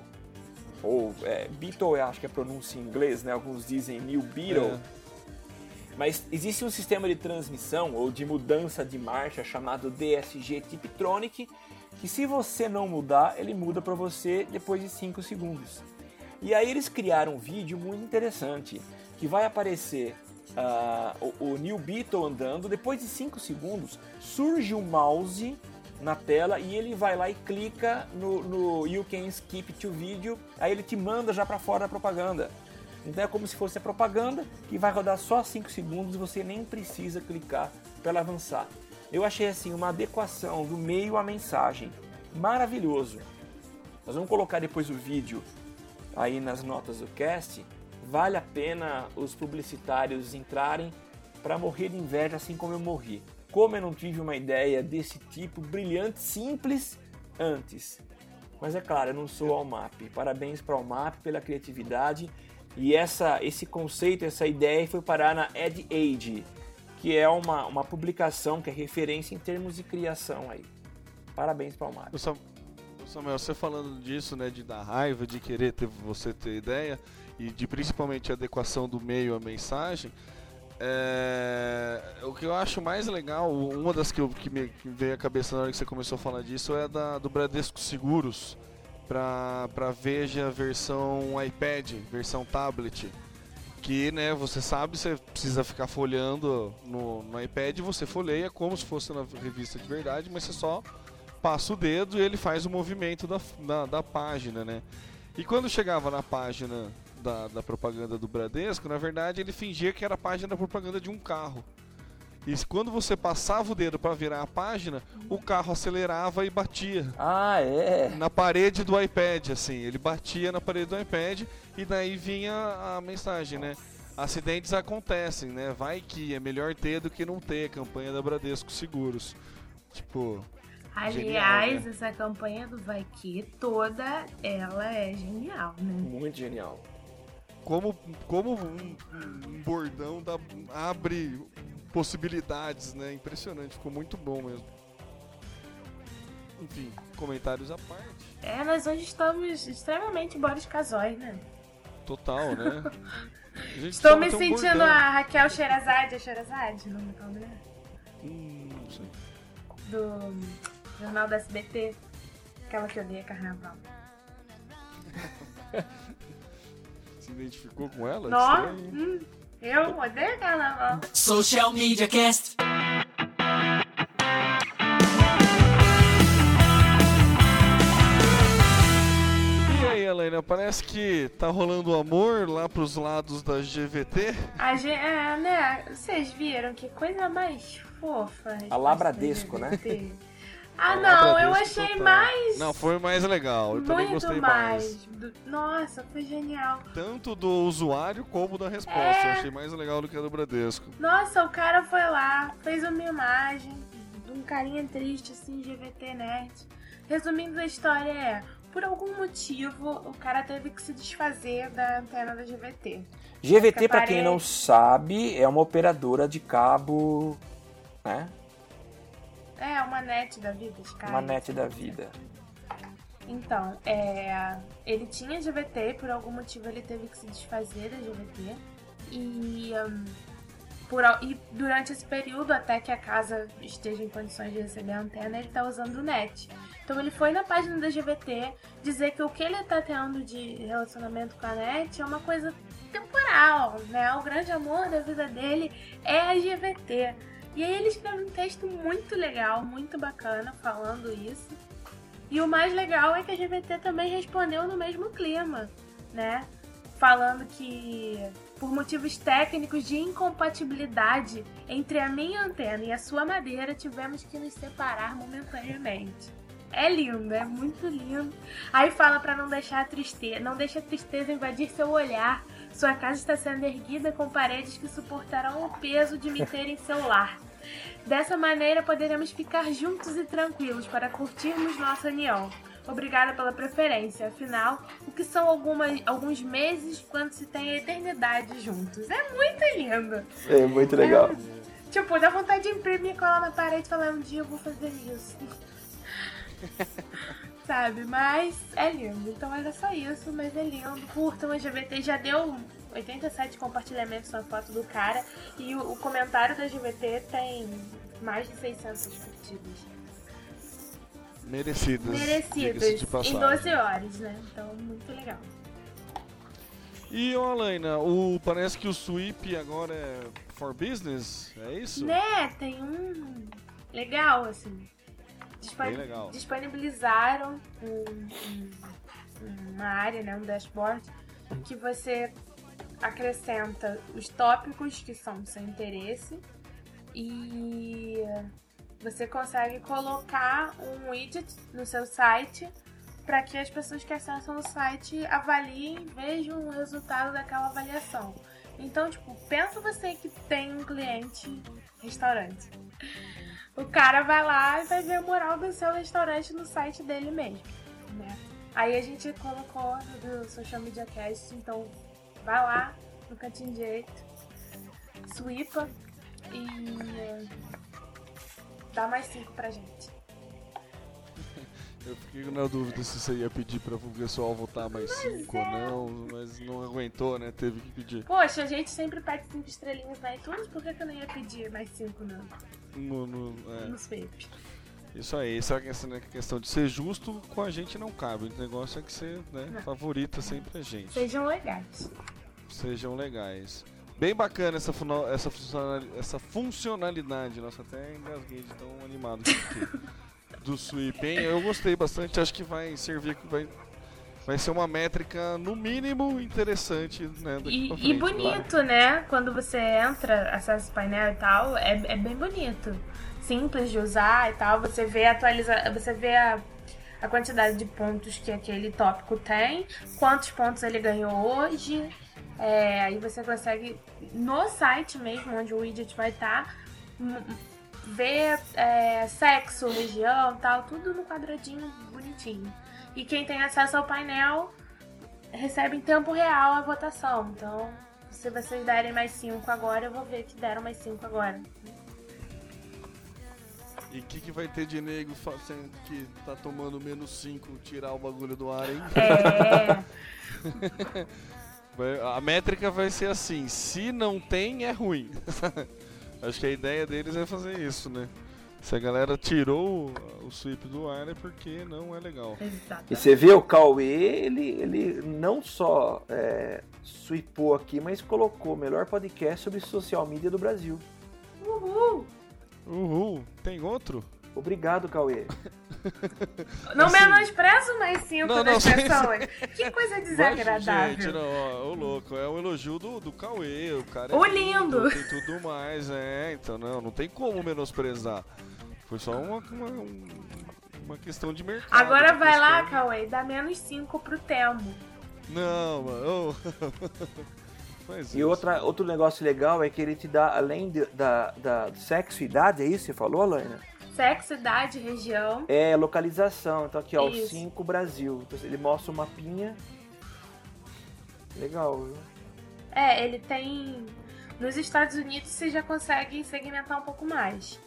S3: ou é, Beetle eu acho que é a pronúncia em inglês, né? Alguns dizem New Beetle.
S4: É.
S3: Mas existe um sistema de transmissão ou de mudança de marcha chamado DSG Tiptronic, que se você não mudar, ele muda para você depois de 5 segundos. E aí eles criaram um vídeo muito interessante, que vai aparecer ah, o, o New Beetle andando, depois de 5 segundos surge o mouse na tela e ele vai lá e clica no, no You Can Skip to Video, aí ele te manda já para fora da propaganda. Então é como se fosse a propaganda que vai rodar só 5 segundos e você nem precisa clicar para avançar. Eu achei assim uma adequação do meio à mensagem. Maravilhoso. Nós vamos colocar depois o vídeo aí nas notas do cast. Vale a pena os publicitários entrarem para morrer de inveja assim como eu morri. Como eu não tive uma ideia desse tipo brilhante, simples antes. Mas é claro, eu não sou Almap. Parabéns para Almap pela criatividade e essa, esse conceito, essa ideia foi parar na Ed Age, que é uma, uma publicação que é referência em termos de criação aí. Parabéns para Almap.
S4: Samuel, você falando disso, né, de dar raiva, de querer ter, você ter ideia e de principalmente a adequação do meio à mensagem, é, o que eu acho mais legal, uma das que, eu, que me veio à cabeça na hora que você começou a falar disso é da do Bradesco Seguros para Veja versão iPad, versão tablet. Que né, você sabe, você precisa ficar folhando no, no iPad, você folheia como se fosse na revista de verdade, mas você só passa o dedo e ele faz o movimento da, da, da página, né? E quando chegava na página da, da propaganda do Bradesco, na verdade ele fingia que era a página da propaganda de um carro. E quando você passava o dedo para virar a página, o carro acelerava e batia.
S3: Ah, é?
S4: Na parede do iPad, assim. Ele batia na parede do iPad e daí vinha a mensagem, né? Acidentes acontecem, né? Vai que é melhor ter do que não ter. Campanha da Bradesco Seguros. Tipo.
S5: Aliás,
S4: Genial, né?
S5: essa campanha do Vai Que toda ela é genial, né?
S3: Muito genial.
S4: Como, como um, um bordão dá, abre possibilidades, né? Impressionante, ficou muito bom mesmo. Enfim, comentários à parte.
S5: É, nós hoje estamos extremamente Boris Casói, né?
S4: Total, né? A
S5: Estou me sentindo
S4: bordão.
S5: a Raquel Sherazade, é Sherazade, o nome da mulher?
S4: Hum, não sei.
S5: Do Jornal da SBT, aquela que odeia carnaval.
S4: Se identificou com ela?
S5: Não,
S4: Estranho.
S5: hum, eu odeio carnaval.
S2: Social Media Cast.
S4: E aí, Helena, parece que tá rolando amor lá pros lados da GVT.
S5: A gente, é, né? Vocês viram que coisa mais fofa.
S3: A Labradesco, né?
S5: Ah, não, eu achei
S4: total.
S5: mais.
S4: Não, foi mais legal. Eu também
S5: muito
S4: gostei
S5: mais.
S4: mais.
S5: do- Nossa, foi genial.
S4: Tanto do usuário como da resposta.
S5: É.
S4: Eu achei mais legal do que a do Bradesco.
S5: Nossa, o cara foi lá, fez uma imagem de um carinha triste, assim, GVT Nerd. Resumindo a história é, por algum motivo, o cara teve que se desfazer da antena da GVT.
S3: GVT, para quem não sabe, é uma operadora de cabo, né?
S5: É, uma net da vida, Sky.
S3: Uma net da vida.
S5: Então, é, ele tinha GVT, por algum motivo ele teve que se desfazer da GVT. E, hum, por, e durante esse período, até que a casa esteja em condições de receber a antena, ele tá usando o net. Então ele foi na página da GVT dizer que o que ele tá tendo de relacionamento com a net é uma coisa temporal, né? O grande amor da vida dele é a GVT. E aí ele escreve um texto muito legal, muito bacana, falando isso. E o mais legal é que a GVT também respondeu no mesmo clima, né? Falando que por motivos técnicos de incompatibilidade entre a minha antena e a sua madeira, tivemos que nos separar momentaneamente. É lindo, é muito lindo. Aí fala pra não deixar a tristeza, não deixe a tristeza invadir seu olhar. Sua casa está sendo erguida com paredes que suportarão o peso de me ter em seu lar. Dessa maneira poderemos ficar juntos e tranquilos para curtirmos nossa união. Obrigada pela preferência, afinal, o que são algumas, alguns meses quando se tem a eternidade juntos? É muito lindo!
S3: É muito legal.
S5: Tipo, dá vontade de imprimir, colar na parede e falar um dia eu vou fazer isso. Sabe? Mas é lindo. Então era só isso, mas é lindo. Curtam a GVT. Já deu 87 compartilhamentos na foto do cara. E o, o comentário da GVT tem mais de 600 curtidas.
S4: Merecidas.
S5: Merecidas. Em
S4: passagem.
S5: 12 horas, né? Então, muito legal.
S4: E, ó, Alaina, o, parece que o Sweep agora é for business, é isso?
S5: Né, tem um legal, assim. Disponibilizaram um- um- uma área, né, um dashboard, que você acrescenta os tópicos que são do seu interesse e você consegue colocar um widget no seu site para que as pessoas que acessam o site avaliem, vejam o resultado daquela avaliação. Então, tipo, pensa você que tem um cliente restaurante. O cara vai lá e vai ver a moral do seu restaurante no site dele mesmo, né? Aí a gente colocou do Social Media Cast, então vai lá no cantinho direito, sweepa e eh, dá mais 5 pra gente.
S4: Eu fiquei na dúvida se você ia pedir para o pessoal votar mais 5 ou não, mas não aguentou, né? Teve que pedir.
S5: Poxa, a gente sempre pede 5 estrelinhas na iTunes, por que, que eu não ia pedir mais 5 no,
S4: No, no- é.
S5: no sweep?
S4: Isso aí, essa questão, né, questão de ser justo com a gente não cabe. O negócio é que você né,
S5: Não.
S4: favorita sempre a gente.
S5: Sejam legais.
S4: Sejam legais. Bem bacana essa, essa, funcionali- essa funcionalidade. Nossa, até engasguei de tão animado que fiquei. Do sweep, hein? Eu gostei bastante. Acho que vai servir. Vai, vai ser uma métrica, no mínimo, interessante, né? Daqui
S5: E,
S4: pra
S5: e bonito, né? Quando você entra, acessa o painel e tal, é, é bem bonito. Simples de usar e tal. Você vê atualiza, você vê a, a quantidade de pontos que aquele tópico tem, quantos pontos ele ganhou hoje. É, aí você consegue, no site mesmo, onde o widget vai estar, ver é, sexo, região tal, tudo no quadradinho bonitinho. E quem tem acesso ao painel recebe em tempo real a votação. Então, se vocês derem mais 5 agora, eu vou ver que deram mais 5 agora.
S4: E o que, que vai ter de nego fazendo que tá tomando menos 5 tirar o bagulho do ar, hein?
S5: É.
S4: A métrica vai ser assim: se não tem, é ruim. Acho que a ideia deles é fazer isso, né? Se a galera tirou o, o sweep do ar é porque não é legal.
S5: Exato.
S3: E você vê o Cauê, ele, ele não só é, sweepou aqui, mas colocou o melhor podcast sobre social media do Brasil.
S5: Uhul!
S4: Uhul, tem outro?
S3: Obrigado, Cauê.
S5: Não
S4: Assim-
S5: menosprezo mais 5
S4: Não, não,
S5: das
S4: sim,
S5: pessoas. Que coisa
S4: Gente,
S5: desagradável.
S4: não, ó, ô louco, é um elogio do, do Cauê, o cara é
S5: O lindo.
S4: Tem tudo mais, é, então não, não tem como menosprezar. Foi só uma, uma, um- uma questão de mercado.
S5: Agora vai lá,
S4: questão-
S5: Cauê, dá menos 5 pro Temo.
S4: Não, mano.
S3: E
S4: isso.
S3: outra, outro negócio legal é que ele te dá, além de- da, da do sexo e idade, é isso que você falou, Alaina?
S5: Sexo, idade, região.
S3: É localização. Então aqui, ó, o
S5: Isso.
S3: 5 Brasil. Então, ele mostra o mapinha. Legal, viu?
S5: É, ele tem. Nos Estados Unidos você já consegue segmentar um pouco mais.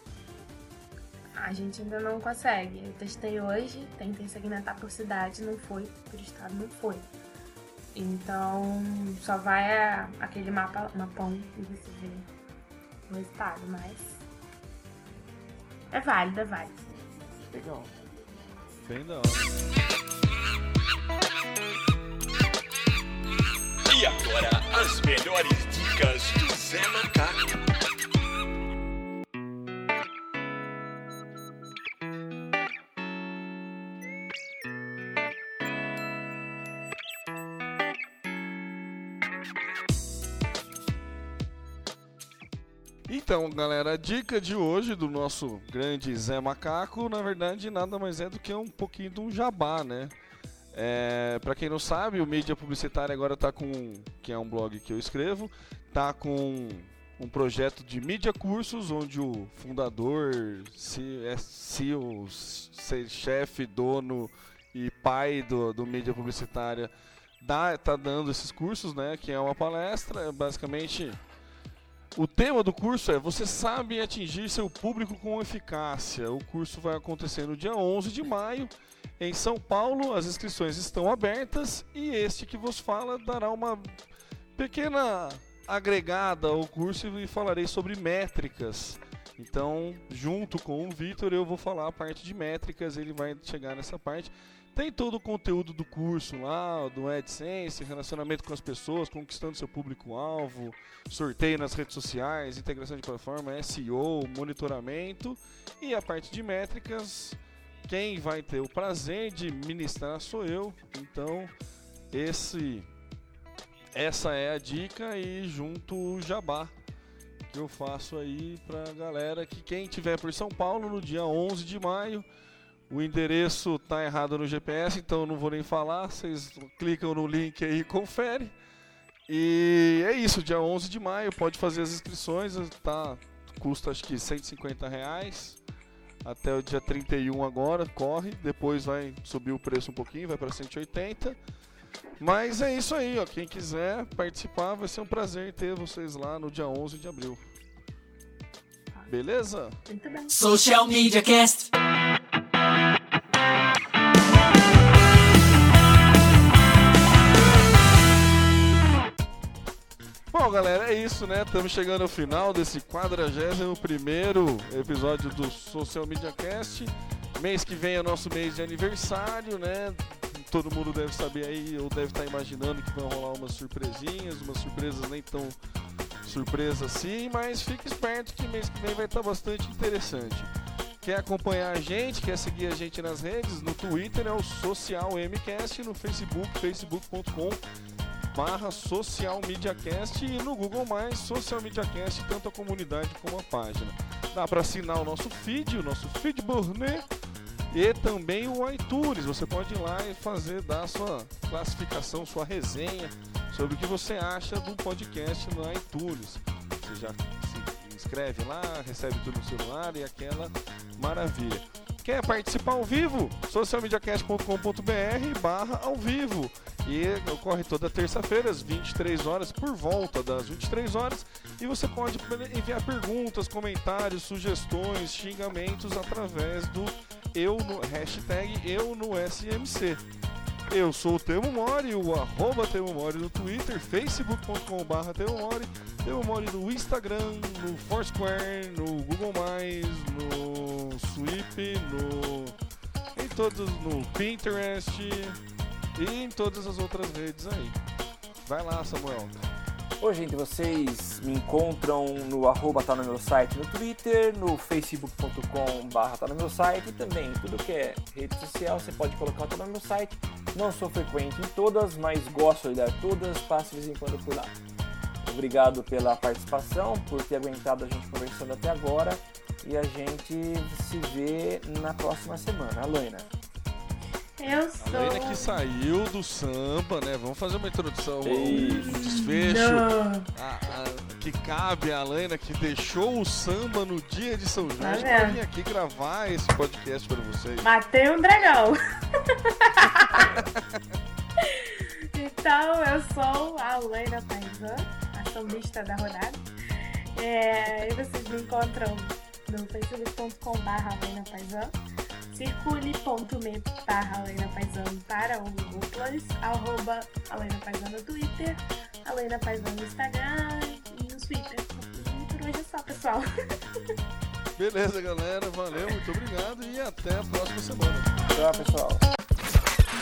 S5: A gente ainda não consegue. Eu testei hoje, tentei segmentar por cidade, não foi, por estado não foi. Então só vai a- aquele mapa, mapão e você vê o resultado, mas. É válido, é válido.
S3: Legal.
S4: Bem da hora.
S1: E agora, as melhores dicas do Zé Macaco.
S4: Então, galera, a dica de hoje do nosso grande Zé Macaco, na verdade, nada mais é do que um pouquinho de um jabá, né? É, para quem não sabe, o Mídia Publicitária agora tá com, que é um blog que eu escrevo, tá com um projeto de mídia cursos, onde o fundador, se- é CEO, se- chefe, dono e pai do, do Mídia Publicitária dá, tá dando esses cursos, né? Que é uma palestra, basicamente o tema do curso é Você sabe atingir seu público com eficácia. O curso vai acontecer no dia 11 de maio em São Paulo. As inscrições estão abertas e este que vos fala dará uma pequena agregada ao curso e falarei sobre métricas. Então, junto com o Vitor, eu vou falar a parte de métricas, ele vai chegar nessa parte. Tem todo o conteúdo do curso lá, do AdSense, relacionamento com as pessoas, conquistando seu público-alvo, sorteio nas redes sociais, integração de plataforma, SEO, monitoramento e a parte de métricas. Quem vai ter o prazer de ministrar sou eu. Então, esse essa é a dica e junto o jabá que eu faço aí pra galera que quem tiver por São Paulo no dia 11 de maio o endereço tá errado no GPS, então eu não vou nem falar. Vocês clicam no link aí e confere. E é isso, dia 11 de maio, pode fazer as inscrições, tá? Custa acho que 150 reais. Até o dia 31 agora, corre. Depois vai subir o preço um pouquinho, vai para 180. Mas é isso aí, ó. Quem quiser participar, vai ser um prazer ter vocês lá no dia 11 de abril. Beleza?
S5: Muito bem.
S2: Social Media Cast.
S4: Bom, galera, é isso, né? Estamos chegando ao final desse 41 episódio do Social Media Cast. Mês que vem é nosso mês de aniversário, né? Todo mundo deve saber aí, ou deve estar imaginando que vão rolar umas surpresinhas, umas surpresas nem tão surpresa assim, mas fique esperto que mês que vem vai estar bastante interessante. Quer acompanhar a gente, quer seguir a gente nas redes, no Twitter é o Social MCast, no Facebook, facebook.com barra Social Media Cast e no Google Mais Social Media Cast, tanto a comunidade como a página. Dá para assinar o nosso feed, o nosso feed burner e também o iTunes. Você pode ir lá e fazer dar sua classificação, sua resenha sobre o que você acha do podcast no iTunes. Você já se inscreve lá, recebe tudo no celular e aquela maravilha. Quer participar ao vivo? socialmediacast.com.br barra ao vivo. E ocorre toda terça-feira, às 23 horas, por volta das 23 horas. E você pode enviar perguntas, comentários, sugestões, xingamentos através do eu no hashtag eu no SMC. Eu sou o Temo Mori, o arroba Temo Mori no Twitter, facebook.com.br Temo Mori, Temo Mori no Instagram, no Foursquare, no Google+, no Sweep, no... em todos, no Pinterest e em todas as outras redes aí. Vai lá, Samuel.
S3: Oi, gente, vocês me encontram no arroba tá no meu site no Twitter, no facebook.com barra tá no meu site e também tudo que é rede social você pode colocar tá no meu site. Não sou frequente em todas, mas gosto de olhar todas, passo de vez em quando por lá. Obrigado pela participação, por ter aguentado a gente conversando até agora e a gente se vê na próxima semana. Alaina.
S5: Eu
S4: A
S5: sou.
S4: Leila que saiu do samba, né? Vamos fazer uma introdução, um,
S3: Isso.
S4: um desfecho.
S5: Não.
S4: a- a- que cabe a Lena que deixou o samba no dia de São Jorge
S5: Tá
S4: pra vir aqui gravar esse podcast para vocês.
S5: Matei um dragão. então, eu sou a Leina Paisan, a sambista da rodada. É, e vocês me encontram no facebook.com.br Leina Paisan, circule.me barra Paisan para o Google Plus, arroba Alena Paisan no Twitter, Alena Paisan no Instagram Twitter. Por hoje é só, pessoal.
S4: Beleza, galera. Valeu, muito obrigado e até a próxima semana.
S3: Tchau, pessoal.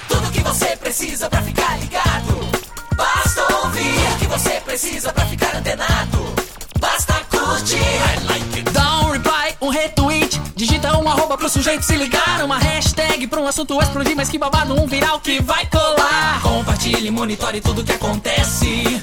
S2: Tudo que você precisa pra ficar ligado. Basta ouvir o que você precisa pra ficar antenado. Basta curtir. I like it. Dá um reply, um retweet. Digita um arroba pro sujeito se ligar. Uma hashtag pra um assunto explodir. Mas que babado, um viral que vai colar. Compartilhe, monitore tudo que acontece.